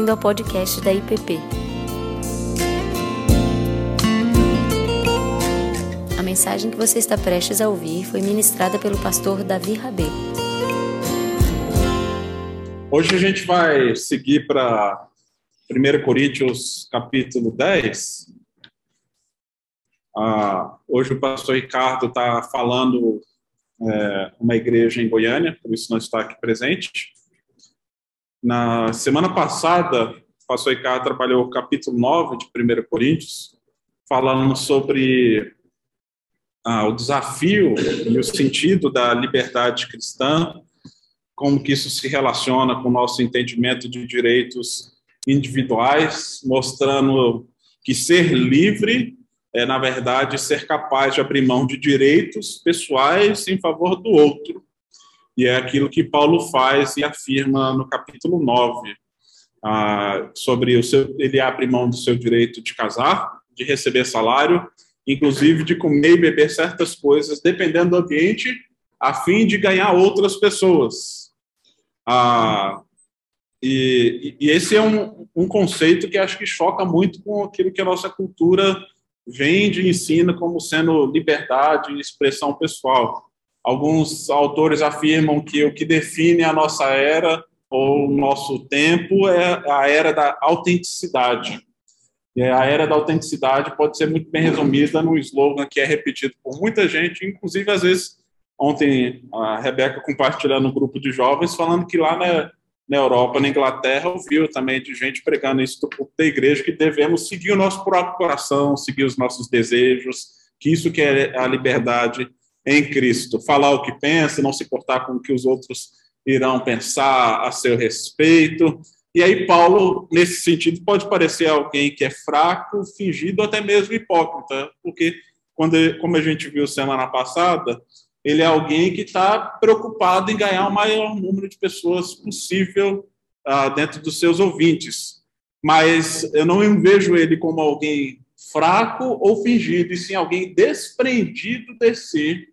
bem-vindo ao podcast da IPP. A mensagem que você está prestes a ouvir foi ministrada pelo pastor Davi Rabê. Hoje a gente vai seguir para 1 Coríntios capítulo 10. Ah, hoje o pastor Ricardo está falando é, uma igreja em Goiânia, por isso não está aqui presente. Na semana passada, o pastor Ricardo trabalhou o capítulo 9 de 1 Coríntios, falando sobre ah, o desafio e o sentido da liberdade cristã, como que isso se relaciona com o nosso entendimento de direitos individuais, mostrando que ser livre é, na verdade, ser capaz de abrir mão de direitos pessoais em favor do outro. E é aquilo que Paulo faz e afirma no capítulo 9, ah, sobre o seu, ele abre mão do seu direito de casar, de receber salário, inclusive de comer e beber certas coisas, dependendo do ambiente, a fim de ganhar outras pessoas. Ah, e, e, esse é um, um conceito que acho que choca muito com aquilo que a nossa cultura vende e ensina como sendo liberdade e expressão pessoal. Alguns autores afirmam que o que define a nossa era ou o nosso tempo é a era da autenticidade. E a era da autenticidade pode ser muito bem resumida num slogan que é repetido por muita gente, inclusive às vezes ontem a Rebeca compartilhando no grupo de jovens falando que lá na, na Europa, na Inglaterra, ouviu também de gente pregando isso da igreja que devemos seguir o nosso próprio coração, seguir os nossos desejos, que isso que é a liberdade em Cristo. Falar o que pensa, não se importar com o que os outros irão pensar a seu respeito. E aí, Paulo, nesse sentido, pode parecer alguém que é fraco, fingido, até mesmo hipócrita, porque, quando, como a gente viu semana passada, ele é alguém que está preocupado em ganhar o maior número de pessoas possível uh, dentro dos seus ouvintes. Mas eu não vejo ele como alguém fraco ou fingido, e sim alguém desprendido de si,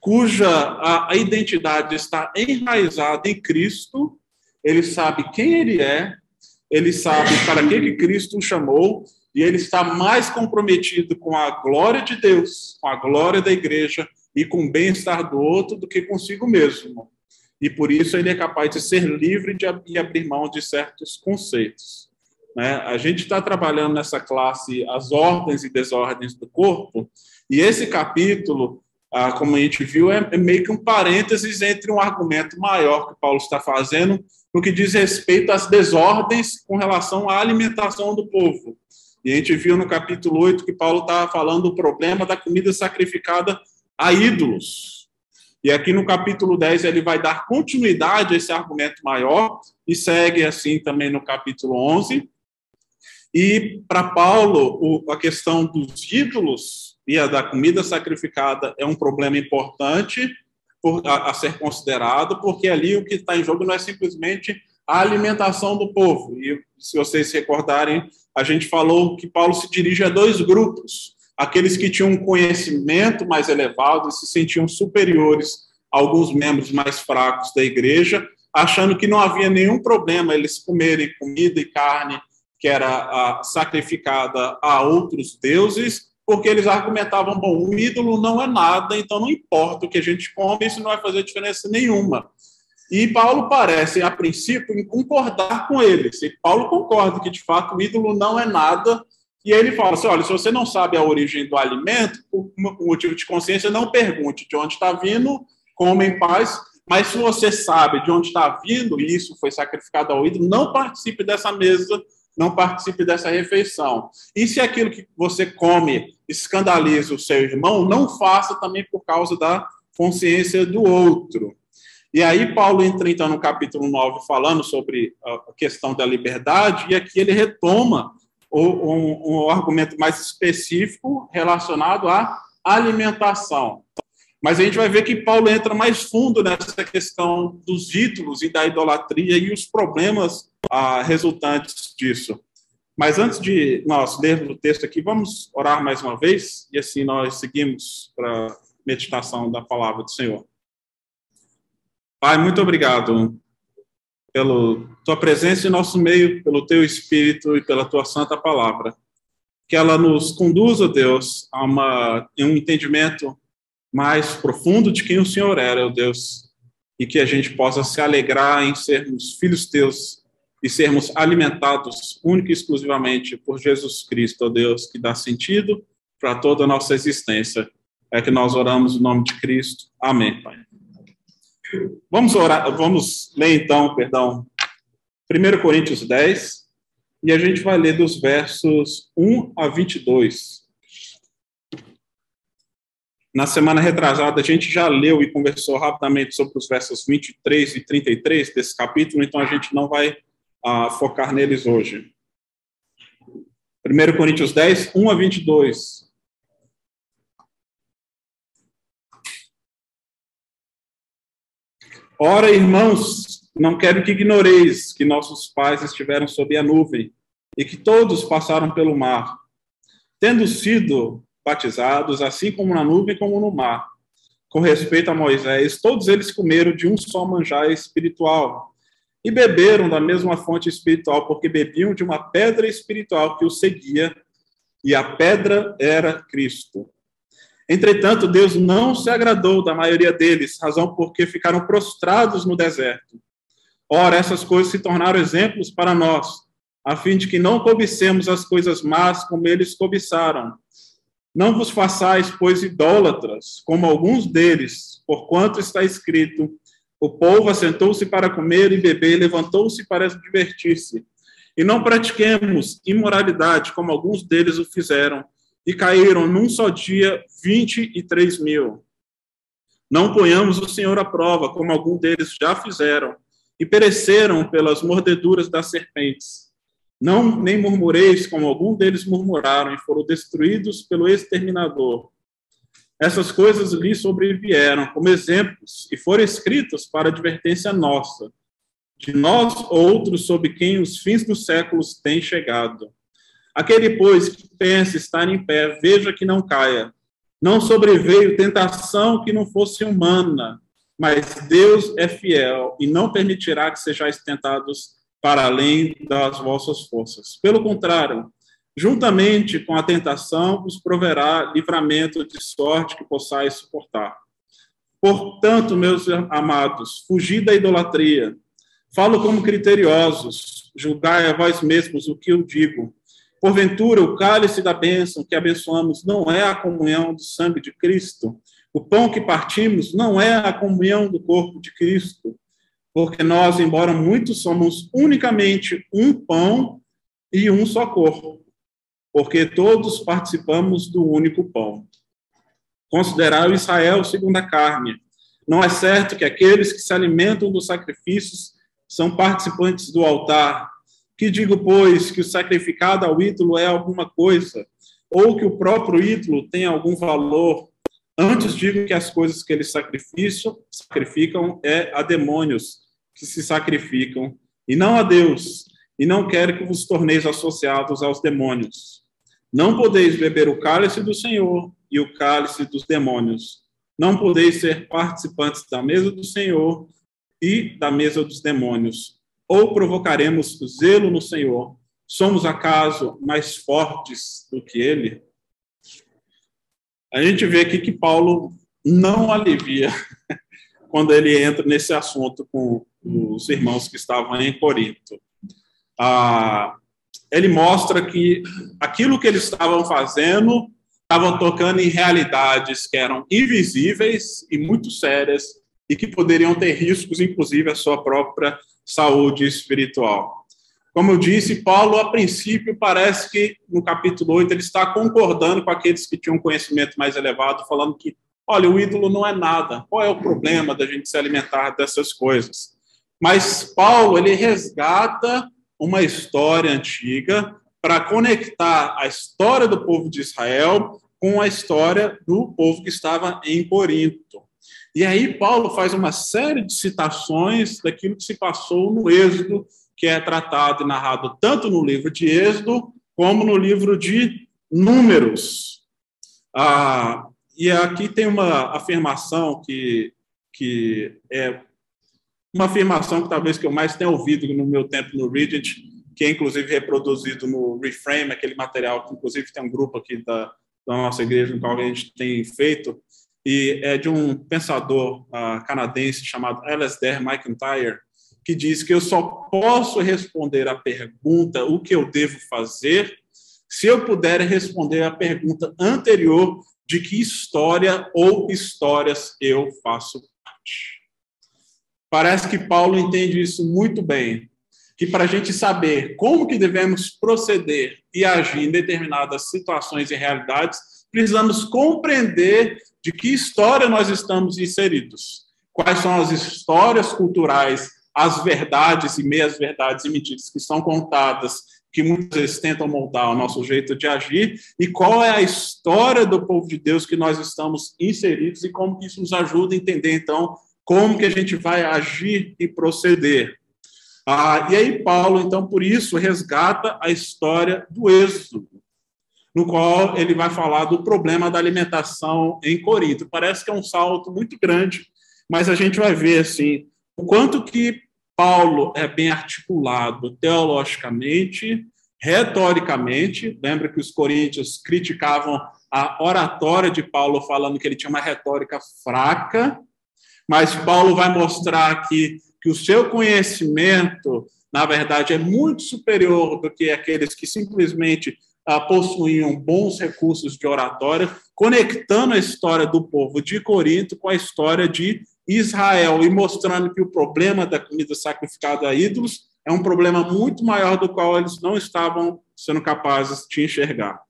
cuja a, a identidade está enraizada em Cristo, ele sabe quem ele é, ele sabe para que, que Cristo o chamou, e ele está mais comprometido com a glória de Deus, com a glória da igreja e com o bem-estar do outro do que consigo mesmo. E por isso ele é capaz de ser livre de, abrir mão de certos conceitos. Né? A gente está trabalhando nessa classe as ordens e desordens do corpo, e esse capítulo, ah, como a gente viu, é, é meio que um parênteses entre um argumento maior que Paulo está fazendo no que diz respeito às desordens com relação à alimentação do povo. E a gente viu no capítulo 8 que Paulo estava falando do problema da comida sacrificada a ídolos. E aqui no capítulo 10 ele vai dar continuidade a esse argumento maior e segue assim também no capítulo 11. E para Paulo, a questão dos ídolos e a da comida sacrificada é um problema importante a, ser considerado, porque ali o que está em jogo não é simplesmente a alimentação do povo. E se vocês se recordarem, a gente falou que Paulo se dirige a dois grupos aqueles que tinham um conhecimento mais elevado e se sentiam superiores a alguns membros mais fracos da igreja, achando que não havia nenhum problema eles comerem comida e carne que era sacrificada a outros deuses, porque eles argumentavam, bom, o ídolo não é nada, então não importa o que a gente come, isso não vai fazer diferença nenhuma. E Paulo parece, a princípio, concordar com eles. E Paulo concorda que, de fato, o ídolo não é nada, e ele fala assim: olha, se você não sabe a origem do alimento, por motivo de consciência, não pergunte de onde está vindo, come em paz. Mas se você sabe de onde está vindo, e isso foi sacrificado ao ídolo, não participe dessa mesa, não participe dessa refeição. E se aquilo que você come escandaliza o seu irmão, não faça também por causa da consciência do outro. E aí Paulo entra então no capítulo 9 falando sobre a questão da liberdade, e aqui ele retoma um, um argumento mais específico relacionado à alimentação. Mas a gente vai ver que Paulo entra mais fundo nessa questão dos ídolos e da idolatria e os problemas resultantes disso. Mas antes de nós lermos o texto aqui, vamos orar mais uma vez e assim nós seguimos para a meditação da palavra do Senhor. Pai, muito obrigado pela tua presença em nosso meio, pelo teu espírito e pela tua santa palavra. Que ela nos conduza, Deus, a, uma, um entendimento mais profundo de quem o Senhor era, Deus, e que a gente possa se alegrar em sermos filhos teus e sermos alimentados única e exclusivamente por Jesus Cristo, ó Deus, que dá sentido para toda a nossa existência. É que nós oramos no nome de Cristo. Amém, Pai. Vamos orar, vamos ler então, perdão, 1 Coríntios 10, e a gente vai ler dos versos 1 a 22. Na semana retrasada, a gente já leu e conversou rapidamente sobre os versos 23 e 33 desse capítulo, então a gente não vai uh, focar neles hoje. 1 Coríntios 10, 1 a 22. Ora, irmãos, não quero que ignoreis que nossos pais estiveram sob a nuvem e que todos passaram pelo mar, tendo sido batizados, assim como na nuvem como no mar. Com respeito a Moisés, todos eles comeram de um só manjar espiritual e beberam da mesma fonte espiritual, porque bebiam de uma pedra espiritual que os seguia, e a pedra era Cristo. Entretanto, Deus não se agradou da maioria deles, razão porque ficaram prostrados no deserto. Ora, essas coisas se tornaram exemplos para nós, a fim de que não cobicemos as coisas más como eles cobiçaram. Não vos façais, pois, idólatras, como alguns deles, porquanto está escrito: o povo assentou-se para comer e beber, e levantou-se para divertir-se. E não pratiquemos imoralidade, como alguns deles o fizeram e caíram num só dia 23 mil. Não ponhamos o Senhor à prova, como alguns deles já fizeram, e pereceram pelas mordeduras das serpentes. Não nem murmureis, como alguns deles murmuraram, e foram destruídos pelo exterminador. Essas coisas lhe sobrevieram como exemplos e foram escritas para advertência nossa, de nós outros sobre quem os fins dos séculos têm chegado. Aquele, pois, que pensa estar em pé, veja que não caia. Não sobreveio tentação que não fosse humana, mas Deus é fiel e não permitirá que sejais tentados para além das vossas forças. Pelo contrário, juntamente com a tentação, vos proverá livramento de sorte que possais suportar. Portanto, meus amados, fugi da idolatria. Falo como criteriosos, julgai a vós mesmos o que eu digo. Porventura, o cálice da bênção que abençoamos não é a comunhão do sangue de Cristo? O pão que partimos não é a comunhão do corpo de Cristo? Porque nós, embora muitos, somos unicamente um pão e um só corpo, porque todos participamos do único pão. Considerar o Israel segundo a carne. Não é certo que aqueles que se alimentam dos sacrifícios são participantes do altar, que digo, pois, que o sacrificado ao ídolo é alguma coisa, ou que o próprio ídolo tem algum valor. Antes digo que as coisas que eles sacrificam, é a demônios que se sacrificam, e não a Deus, e não quero que vos torneis associados aos demônios. Não podeis beber o cálice do Senhor e o cálice dos demônios. Não podeis ser participantes da mesa do Senhor e da mesa dos demônios ou provocaremos zelo no Senhor? Somos acaso mais fortes do que ele? A gente vê aqui que Paulo não alivia quando ele entra nesse assunto com os irmãos que estavam em Corinto. Ah, ele mostra que aquilo que eles estavam fazendo estavam tocando em realidades que eram invisíveis e muito sérias e que poderiam ter riscos, inclusive, à sua própria saúde espiritual. Como eu disse, Paulo, a princípio, parece que no capítulo 8 ele está concordando com aqueles que tinham conhecimento mais elevado, falando que, olha, o ídolo não é nada. Qual é o problema da gente se alimentar dessas coisas? Mas Paulo, ele resgata uma história antiga para conectar a história do povo de Israel com a história do povo que estava em Corinto. E aí Paulo faz uma série de citações daquilo que se passou no Êxodo, que é tratado e narrado tanto no livro de Êxodo como no livro de Números. Ah, e aqui tem uma afirmação que, que é uma afirmação que talvez que eu mais tenha ouvido no meu tempo no Regent, que é inclusive reproduzido no Reframe, aquele material que inclusive tem um grupo aqui da, da nossa igreja no qual a gente tem feito, e é de um pensador uh, canadense chamado Alasdair McIntyre, que diz que eu só posso responder a pergunta o que eu devo fazer se eu puder responder a pergunta anterior de que história ou histórias eu faço parte. Parece que Paulo entende isso muito bem, que para a gente saber como que devemos proceder e agir em determinadas situações e realidades, precisamos compreender de que história nós estamos inseridos, quais são as histórias culturais, as verdades e meias verdades e mentiras que são contadas, que muitas vezes tentam moldar o nosso jeito de agir, e qual é a história do povo de Deus que nós estamos inseridos e como isso nos ajuda a entender, então, como que a gente vai agir e proceder. Ah, e aí Paulo, então, por isso, resgata a história do Êxodo, no qual ele vai falar do problema da alimentação em Corinto. Parece que é um salto muito grande, mas a gente vai ver, assim, o quanto que Paulo é bem articulado teologicamente, retoricamente. Lembra que os coríntios criticavam a oratória de Paulo, falando que ele tinha uma retórica fraca, mas Paulo vai mostrar aqui que o seu conhecimento, na verdade, é muito superior do que aqueles que simplesmente ah, possuíam bons recursos de oratória, conectando a história do povo de Corinto com a história de Israel e mostrando que o problema da comida sacrificada a ídolos é um problema muito maior do qual eles não estavam sendo capazes de enxergar.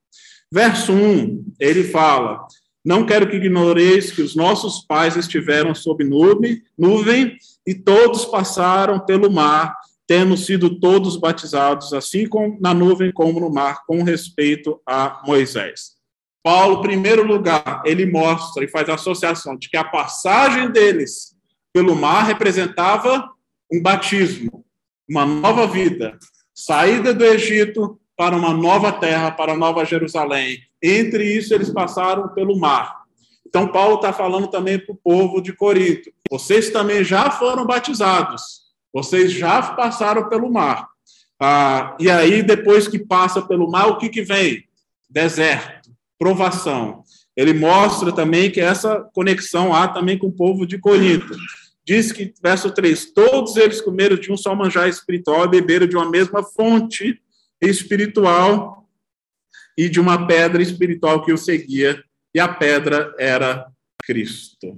Verso 1, ele fala: não quero que ignoreis que os nossos pais estiveram sob nuvem, nuvem e todos passaram pelo mar, tendo sido todos batizados, assim como na nuvem como no mar, com respeito a Moisés. Paulo, em primeiro lugar, ele mostra e faz a associação de que a passagem deles pelo mar representava um batismo, uma nova vida, saída do Egito para uma nova terra, para a nova Jerusalém, entre isso, eles passaram pelo mar. Então, Paulo está falando também para o povo de Corinto: vocês também já foram batizados, vocês já passaram pelo mar. Ah, e aí, depois que passa pelo mar, o que, que vem? Deserto, provação. Ele mostra também que essa conexão há também com o povo de Corinto. Diz que, verso 3, todos eles comeram de um só manjar espiritual e beberam de uma mesma fonte espiritual, e de uma pedra espiritual que o seguia, e a pedra era Cristo.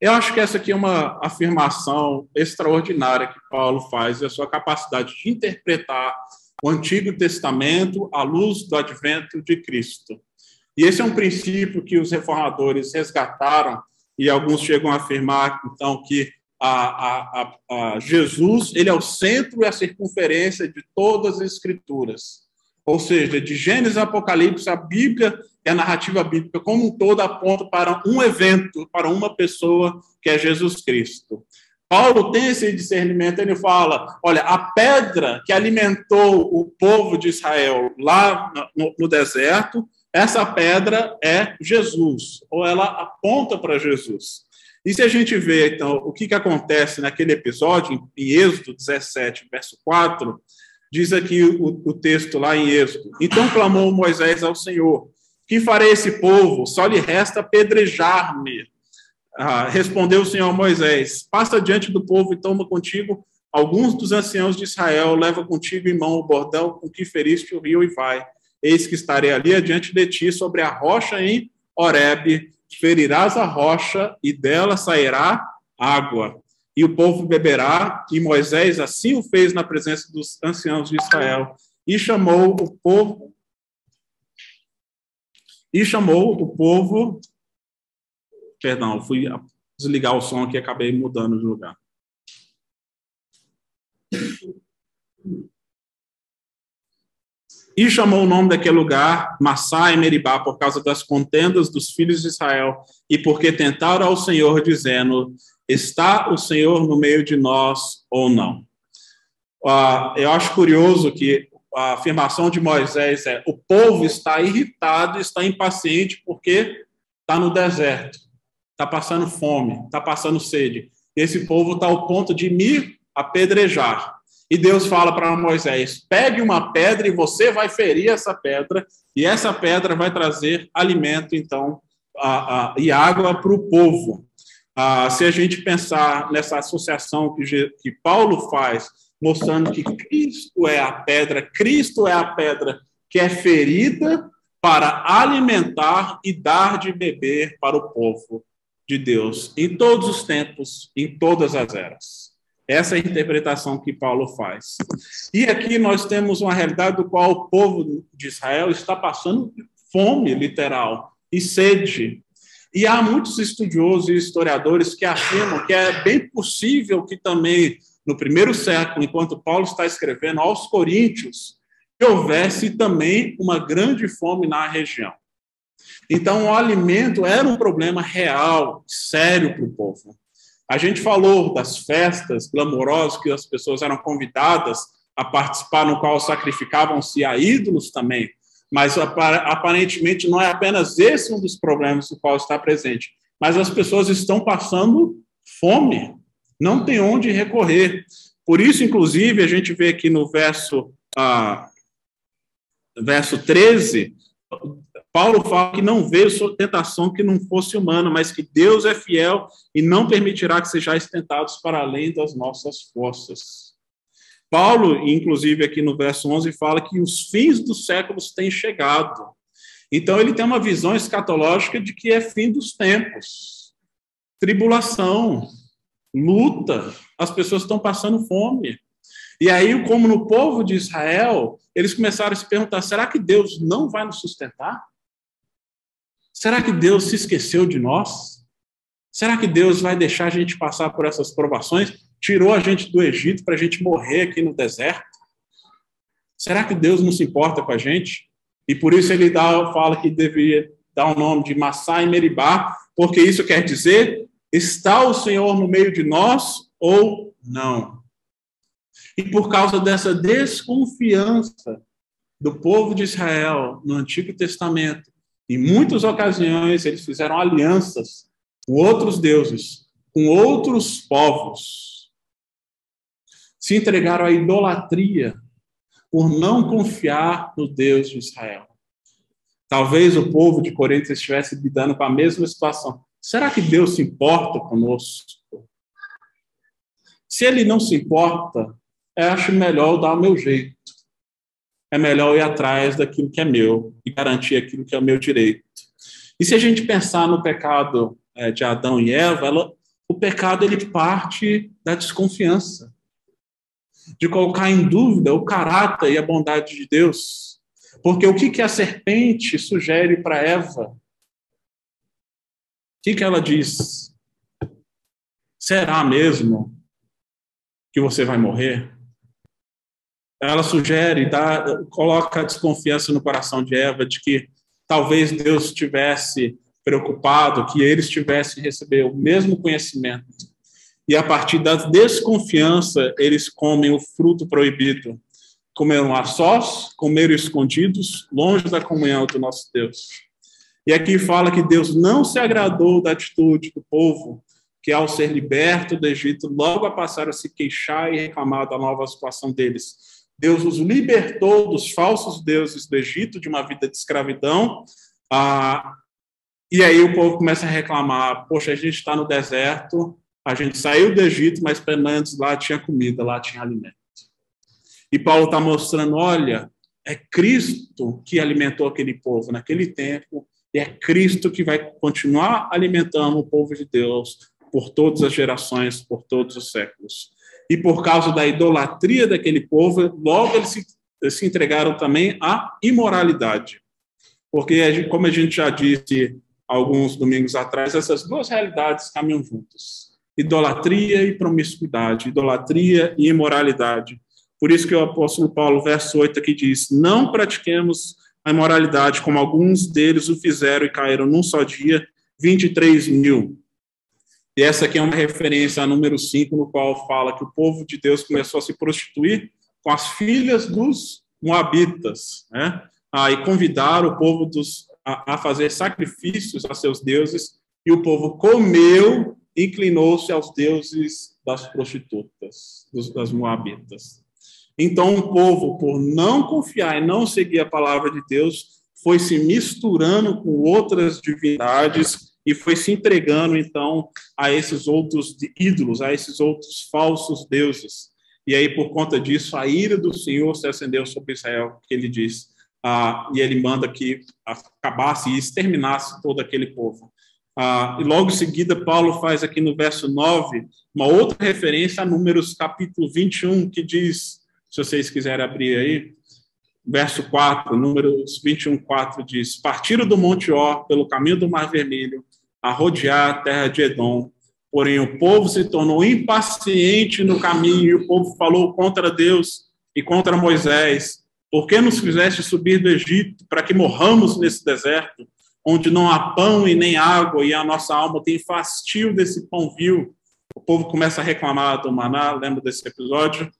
Eu acho que essa aqui é uma afirmação extraordinária que Paulo faz, e a sua capacidade de interpretar o Antigo Testamento à luz do advento de Cristo. E esse é um princípio que os reformadores resgataram, e alguns chegam a afirmar, então, que a, a, a, Jesus ele é o centro e a circunferência de todas as Escrituras. Ou seja, de Gênesis a Apocalipse, a Bíblia e a narrativa bíblica como um todo aponta para um evento, para uma pessoa que é Jesus Cristo. Paulo tem esse discernimento, ele fala: olha, a pedra que alimentou o povo de Israel lá no, no deserto, essa pedra é Jesus, ou ela aponta para Jesus. E se a gente vê, então, o que, que acontece naquele episódio, em Êxodo 17, verso 4, Diz aqui o, o texto lá em Êxodo. Então clamou Moisés ao Senhor: Que farei esse povo? Só lhe resta apedrejar-me. Ah, respondeu o Senhor a Moisés: Passa diante do povo e toma contigo alguns dos anciãos de Israel, leva contigo em mão o bordão com que feriste o rio e vai. Eis que estarei ali adiante de ti sobre a rocha em Horebe, ferirás a rocha e dela sairá água e o povo beberá, e Moisés assim o fez na presença dos anciãos de Israel, e chamou o povo e chamou o povo Perdão, fui desligar o som aqui acabei mudando de lugar. E chamou o nome daquele lugar Massá e Meribá por causa das contendas dos filhos de Israel e porque tentaram ao Senhor dizendo: Está o Senhor no meio de nós ou não? Uh, eu acho curioso que a afirmação de Moisés é: o povo está irritado, está impaciente porque está no deserto, está passando fome, está passando sede. esse povo está ao ponto de me apedrejar. E Deus fala para Moisés: pegue uma pedra e você vai ferir essa pedra, e essa pedra vai trazer alimento, então, a, a, e água para o povo. Ah, se a gente pensar nessa associação que, que Paulo faz, mostrando que Cristo é a pedra, Cristo é a pedra que é ferida para alimentar e dar de beber para o povo de Deus, em todos os tempos, em todas as eras. Essa é a interpretação que Paulo faz. E aqui nós temos uma realidade do qual o povo de Israel está passando fome literal e sede. E há muitos estudiosos e historiadores que afirmam que é bem possível que também no primeiro século, enquanto Paulo está escrevendo aos Coríntios, que houvesse também uma grande fome na região. Então, o alimento era um problema real, sério para o povo. A gente falou das festas glamourosas que as pessoas eram convidadas a participar, no qual sacrificavam-se a ídolos também. Mas aparentemente não é apenas esse um dos problemas do qual está presente, mas as pessoas estão passando fome, não tem onde recorrer. Por isso, inclusive, a gente vê aqui no verso, ah, verso 13, Paulo fala que não veio sua tentação que não fosse humana, mas que Deus é fiel e não permitirá que sejais tentados para além das nossas forças. Paulo, inclusive aqui no verso 11, fala que os fins dos séculos têm chegado. Então ele tem uma visão escatológica de que é fim dos tempos. Tribulação, luta, as pessoas estão passando fome. E aí, como no povo de Israel, eles começaram a se perguntar: será que Deus não vai nos sustentar? Será que Deus se esqueceu de nós? Será que Deus vai deixar a gente passar por essas provações? Tirou a gente do Egito para a gente morrer aqui no deserto? Será que Deus não se importa com a gente? E por isso ele dá, fala que deveria dar o nome de Massá e Meribá, porque isso quer dizer: está o Senhor no meio de nós ou não? E por causa dessa desconfiança do povo de Israel no Antigo Testamento, em muitas ocasiões, eles fizeram alianças com outros deuses, com outros povos. Se entregaram à idolatria por não confiar no Deus de Israel. Talvez o povo de Corinto estivesse lidando com a mesma situação. Será que Deus se importa conosco? Se ele não se importa, eu acho melhor dar o meu jeito é melhor ir atrás daquilo que é meu e garantir aquilo que é o meu direito. E se a gente pensar no pecado é, de Adão e Eva, ela, o pecado ele parte da desconfiança, de colocar em dúvida o caráter e a bondade de Deus. Porque o que, que a serpente sugere para Eva? O que, que ela diz? Será mesmo que você vai morrer? ela sugere, dá, coloca a desconfiança no coração de Eva de que talvez Deus estivesse preocupado que eles tivessem receber o mesmo conhecimento. E a partir da desconfiança, eles comem o fruto proibido. Comeram a sós, comeram escondidos, longe da comunhão do nosso Deus. E aqui fala que Deus não se agradou da atitude do povo, que ao ser liberto do Egito, logo a passar a se queixar e reclamar da nova situação deles Deus os libertou dos falsos deuses do Egito, de uma vida de escravidão. Ah, e aí o povo começa a reclamar: poxa, a gente está no deserto, a gente saiu do Egito, mas pelo menos lá tinha comida, lá tinha alimento. E Paulo está mostrando: olha, é Cristo que alimentou aquele povo naquele tempo, e é Cristo que vai continuar alimentando o povo de Deus por todas as gerações, por todos os séculos e por causa da idolatria daquele povo, logo eles se, se entregaram também à imoralidade. Porque, como a gente já disse alguns domingos atrás, essas duas realidades caminham juntas: idolatria e promiscuidade, idolatria e imoralidade. Por isso que o apóstolo Paulo, verso 8 aqui diz: Não pratiquemos a imoralidade como alguns deles o fizeram e caíram num só dia 23 mil. E essa aqui é uma referência a número 5, no qual fala que o povo de Deus começou a se prostituir com as filhas dos moabitas, né? Ah, e o povo dos, a, a fazer sacrifícios a seus deuses, e o povo comeu inclinou-se aos deuses das prostitutas, das moabitas. Então o povo, por não confiar e não seguir a palavra de Deus, foi se misturando com outras divindades e foi se entregando então a esses outros ídolos, a esses outros falsos deuses. E aí por conta disso a ira do Senhor se acendeu sobre Israel, que ele diz: ah, e ele manda que acabasse e exterminasse todo aquele povo. Ah, e logo em seguida, Paulo faz aqui no verso 9 uma outra referência a Números capítulo 21, que diz, se vocês quiserem abrir aí, verso 4, Números 21, 4 diz: Partiram do Monte Or pelo caminho do Mar Vermelho, a rodear a terra de Edom. Porém, o povo se tornou impaciente no caminho, e o povo falou contra Deus e contra Moisés. Por que nos fizeste subir do Egito para que morramos nesse deserto, onde não há pão e nem água, e a nossa alma tem fastio desse pão vil? O povo começa a reclamar do maná, lembra desse episódio?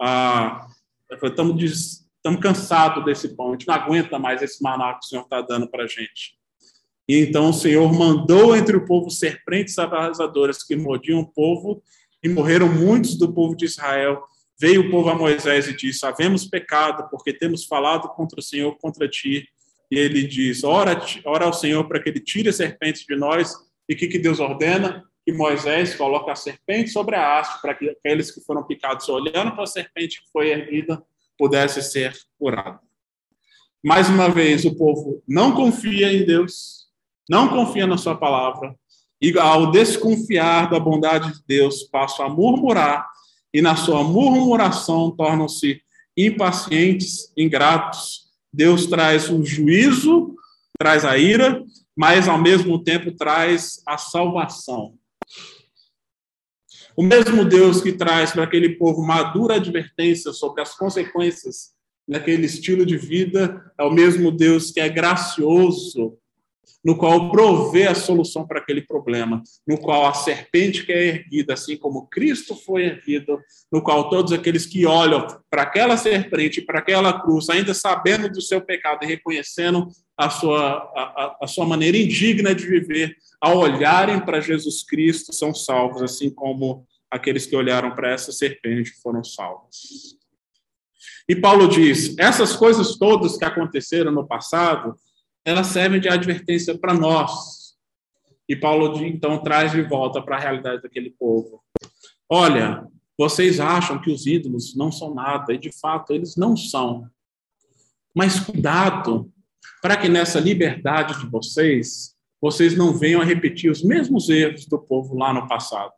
Ah, estamos, estamos cansados desse pão, a gente não aguenta mais esse maná que o Senhor está dando para a gente. E então o Senhor mandou entre o povo serpentes abrasadoras que mordiam o povo, e morreram muitos do povo de Israel, Veio o povo a Moisés e disse: Havemos pecado, porque temos falado contra o Senhor, contra ti. E ele diz: Ora, ora ao Senhor para que ele tire a serpente de nós. E o que, que Deus ordena? Que Moisés coloque a serpente sobre a haste, para que aqueles que foram picados olhando para a serpente que foi erguida pudessem ser curados. Mais uma vez, o povo não confia em Deus, não confia na sua palavra, e ao desconfiar da bondade de Deus, passam a murmurar e na sua murmuração tornam-se impacientes, ingratos. Deus traz o juízo, traz a ira, mas ao mesmo tempo traz a salvação. O mesmo Deus que traz para aquele povo madura advertência sobre as consequências daquele estilo de vida, é o mesmo Deus que é gracioso no qual provê a solução para aquele problema, no qual a serpente que é erguida, assim como Cristo foi erguido, no qual todos aqueles que olham para aquela serpente, para aquela cruz, ainda sabendo do seu pecado e reconhecendo a sua, a, a sua maneira indigna de viver, ao olharem para Jesus Cristo, são salvos, assim como aqueles que olharam para essa serpente foram salvos. E Paulo diz: essas coisas todas que aconteceram no passado elas servem de advertência para nós. E Paulo então traz de volta para a realidade daquele povo. Olha, vocês acham que os ídolos não são nada, e de fato eles não são. Mas cuidado, para que nessa liberdade de vocês, vocês não venham a repetir os mesmos erros do povo lá no passado,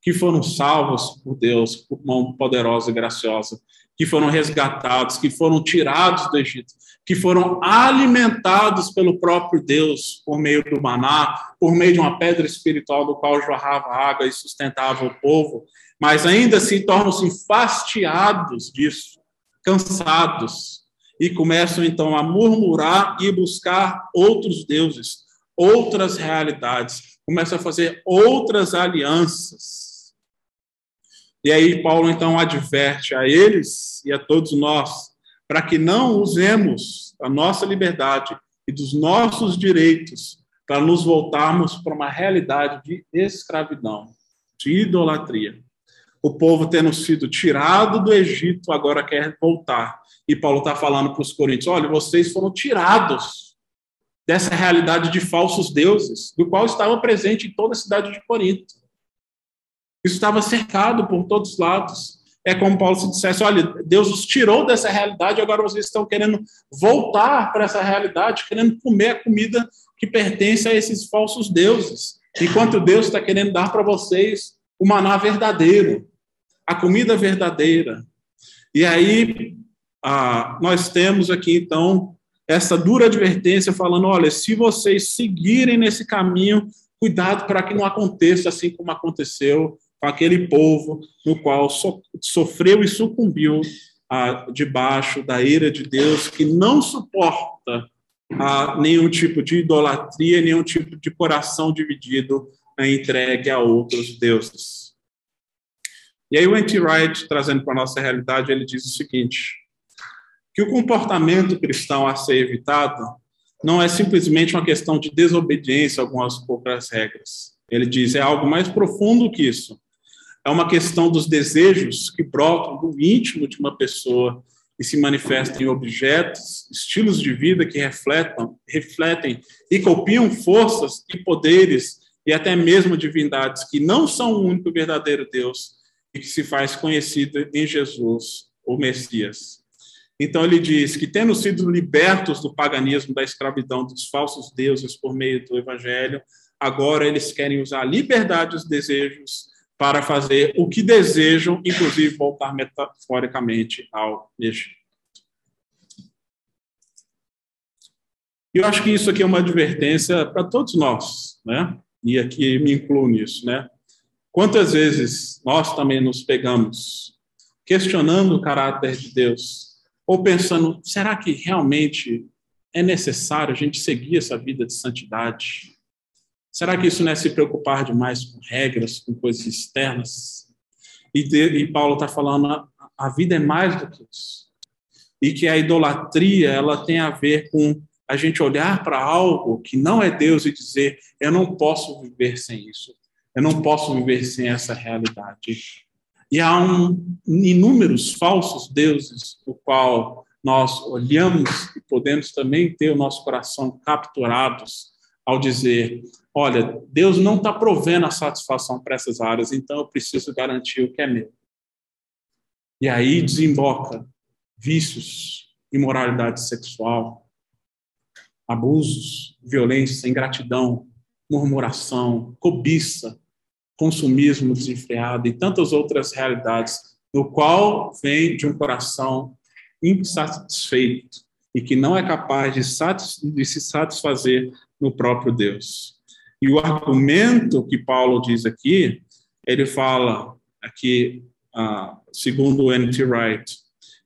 que foram salvos por Deus, por mão poderosa e graciosa, que foram resgatados, que foram tirados do Egito, que foram alimentados pelo próprio Deus por meio do maná, por meio de uma pedra espiritual do qual jorrava água e sustentava o povo, mas ainda assim tornam-se fastiados disso, cansados, e começam então a murmurar e buscar outros deuses, outras realidades, começam a fazer outras alianças. E aí Paulo então adverte a eles e a todos nós para que não usemos a nossa liberdade e dos nossos direitos para nos voltarmos para uma realidade de escravidão, de idolatria. O povo tendo sido tirado do Egito agora quer voltar. E Paulo está falando para os coríntios: olha, vocês foram tirados dessa realidade de falsos deuses, do qual estava presente em toda a cidade de Corinto. Isso estava cercado por todos os lados. É como Paulo se dissesse: olha, Deus os tirou dessa realidade, agora vocês estão querendo voltar para essa realidade, querendo comer a comida que pertence a esses falsos deuses. Enquanto Deus está querendo dar para vocês o maná verdadeiro, a comida verdadeira. E aí, ah, nós temos aqui, então, essa dura advertência falando: olha, se vocês seguirem nesse caminho, cuidado para que não aconteça assim como aconteceu com aquele povo no qual so, sofreu e sucumbiu ah, debaixo da ira de Deus, que não suporta ah, nenhum tipo de idolatria, nenhum tipo de coração dividido entregue a outros deuses. E aí o Anti Wright, trazendo para a nossa realidade, ele diz o seguinte, que o comportamento cristão a ser evitado não é simplesmente uma questão de desobediência a algumas poucas regras, Ele diz: é algo mais profundo que isso. É uma questão dos desejos que brotam do íntimo de uma pessoa e se manifestam em objetos, estilos de vida que refletem, refletem e copiam forças e poderes e até mesmo divindades que não são o único verdadeiro Deus e que se faz conhecido em Jesus, o Messias. Então ele diz que tendo sido libertos do paganismo, da escravidão dos falsos deuses por meio do evangelho, agora eles querem usar a liberdade dos desejos para fazer o que desejam, inclusive voltar metaforicamente ao Egito. E eu acho que isso aqui é uma advertência para todos nós, né? E aqui me incluo nisso, né? Quantas vezes nós também nos pegamos questionando o caráter de Deus, ou pensando, será que realmente é necessário a gente seguir essa vida de santidade? Será que isso não é se preocupar demais com regras, com coisas externas? E, de, e Paulo está falando, a, a vida é mais do que isso. E que a idolatria ela tem a ver com a gente olhar para algo que não é Deus e dizer: eu não posso viver sem isso, eu não posso viver sem essa realidade. E há um, inúmeros falsos deuses, o qual nós olhamos e podemos também ter o nosso coração capturados ao dizer: olha, Deus não está provendo a satisfação para essas áreas, então eu preciso garantir o que é meu. E aí desemboca vícios, imoralidade sexual, abusos, violência, ingratidão, murmuração, cobiça, consumismo desenfreado e tantas outras realidades, no qual vem de um coração insatisfeito e que não é capaz de, de se satisfazer no próprio Deus. E o argumento que Paulo diz aqui, ele fala aqui, uh, segundo o N.T. Wright,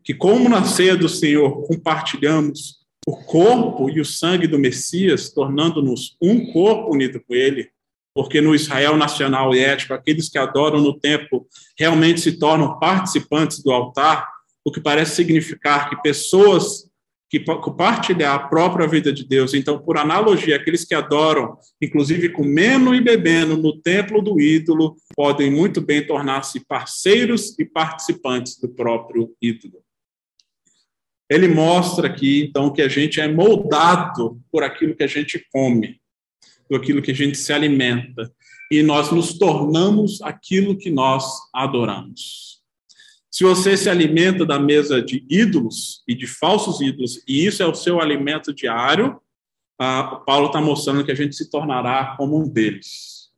que como na ceia do Senhor compartilhamos o corpo e o sangue do Messias, tornando-nos um corpo unido com ele, porque no Israel nacional e ético, aqueles que adoram no templo realmente se tornam participantes do altar, o que parece significar que pessoas que compartilhar a própria vida de Deus. Então, por analogia, aqueles que adoram, inclusive comendo e bebendo no templo do ídolo, podem muito bem tornar-se parceiros e participantes do próprio ídolo. Ele mostra aqui, então, que a gente é moldado por aquilo que a gente come, por aquilo que a gente se alimenta, e nós nos tornamos aquilo que nós adoramos. Se você se alimenta da mesa de ídolos e de falsos ídolos, e isso é o seu alimento diário, Paulo está mostrando que a gente se tornará como um deles.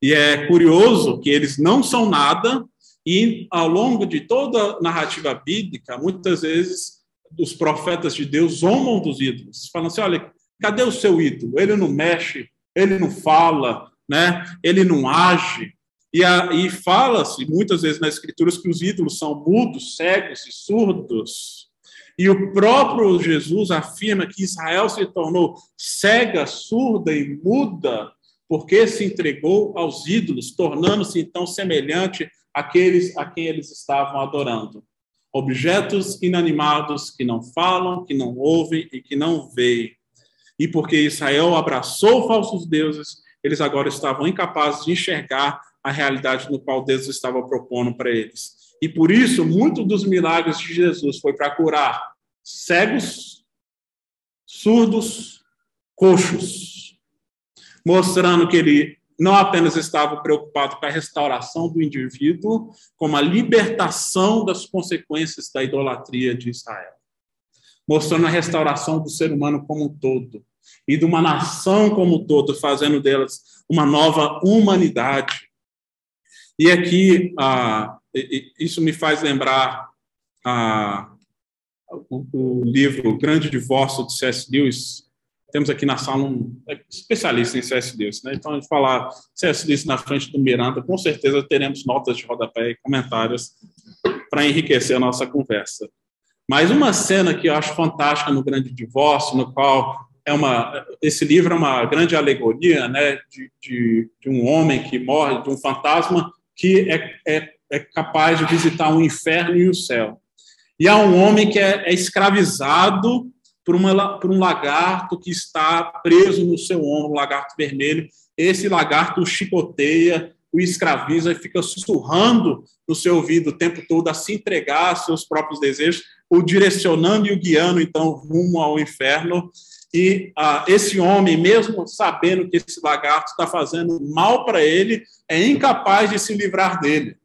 E é curioso que eles não são nada, e ao longo de toda a narrativa bíblica, muitas vezes os profetas de Deus zombam dos ídolos. Falam assim: olha, cadê o seu ídolo? Ele não mexe, ele não fala, né? ele não age. E, e fala-se muitas vezes nas escrituras que os ídolos são mudos, cegos e surdos. E o próprio Jesus afirma que Israel se tornou cega, surda e muda porque se entregou aos ídolos, tornando-se então semelhante àqueles a quem eles estavam adorando. Objetos inanimados que não falam, que não ouvem e que não veem. E porque Israel abraçou falsos deuses, eles agora estavam incapazes de enxergar a realidade no qual Deus estava propondo para eles. E por isso, muitos dos milagres de Jesus foi para curar cegos, surdos, coxos, mostrando que ele não apenas estava preocupado com a restauração do indivíduo, como a libertação das consequências da idolatria de Israel. Mostrando a restauração do ser humano como um todo e de uma nação como um todo, fazendo delas uma nova humanidade. E aqui, ah, isso me faz lembrar ah, o, o, livro Grande Divórcio de C.S. Lewis. Temos aqui na sala um especialista em C.S. Lewis. Né? Então, a gente falar C.S. Lewis na frente do Miranda, com certeza teremos notas de rodapé e comentários para enriquecer a nossa conversa. Mas uma cena que eu acho fantástica no Grande Divórcio, no qual é uma, esse livro é uma grande alegoria né, de, de, de um homem que morre, de um fantasma que é, é, é capaz de visitar o inferno e o céu. E há um homem que é, é escravizado por, uma, por um lagarto que está preso no seu ombro, um lagarto vermelho, esse lagarto o chicoteia, o escraviza e fica sussurrando no seu ouvido o tempo todo a se entregar aos seus próprios desejos, o direcionando e o guiando, então, rumo ao inferno. E ah, esse homem, mesmo sabendo que esse lagarto está fazendo mal para ele, é incapaz de se livrar dele.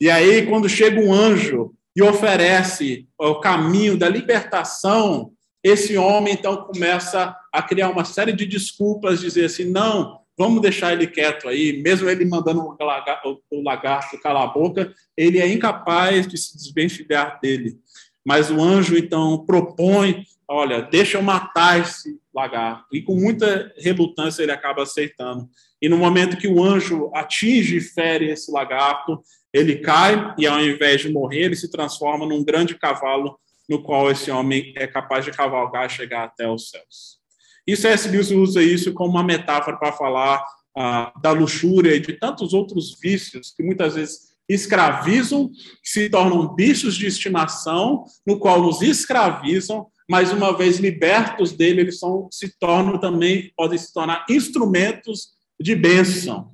E aí, quando chega um anjo e oferece o caminho da libertação, esse homem então começa a criar uma série de desculpas, dizer assim: não, vamos deixar ele quieto aí, mesmo ele mandando o lagarto calar a boca, ele é incapaz de se desvencilhar dele. Mas o anjo então propõe: olha, deixa eu matar esse lagarto. E com muita relutância ele acaba aceitando. E no momento que o anjo atinge e fere esse lagarto, ele cai e, ao invés de morrer, ele se transforma num grande cavalo no qual esse homem é capaz de cavalgar e chegar até os céus. E C.S. Lewis usa isso como uma metáfora para falar ah, da luxúria e de tantos outros vícios que muitas vezes escravizam, se tornam bichos de estimação, no qual nos escravizam, mas uma vez libertos dele, eles são, se tornam também, podem se tornar instrumentos de bênção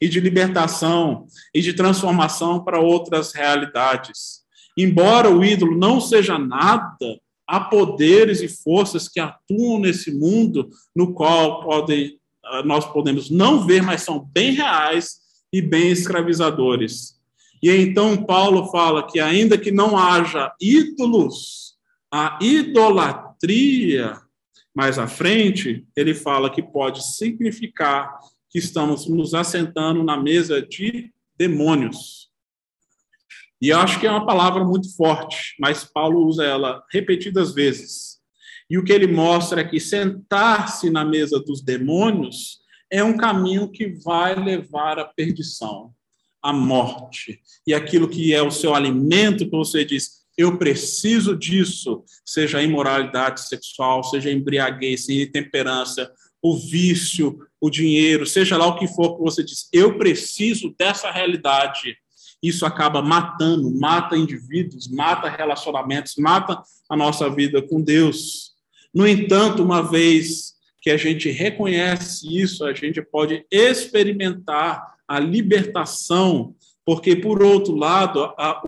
e de libertação e de transformação para outras realidades. Embora o ídolo não seja nada, há poderes e forças que atuam nesse mundo no qual podem, ah, nós podemos não ver, mas são bem reais e bem escravizadores. E então Paulo fala que ainda que não haja ídolos, a idolatria mais à frente, ele fala que pode significar que estamos nos assentando na mesa de demônios. E acho que é uma palavra muito forte, mas Paulo usa ela repetidas vezes. E o que ele mostra é que sentar-se na mesa dos demônios é um caminho que vai levar à perdição, à morte. E aquilo que é o seu alimento, que você diz, eu preciso disso, seja imoralidade sexual, seja embriaguez, a intemperança, o vício, o dinheiro, seja lá o que for que você diz, eu preciso dessa realidade. Isso acaba matando, mata indivíduos, mata relacionamentos, mata a nossa vida com Deus. No entanto, uma vez que a gente reconhece isso, a gente pode experimentar a libertação, porque, por outro lado, a,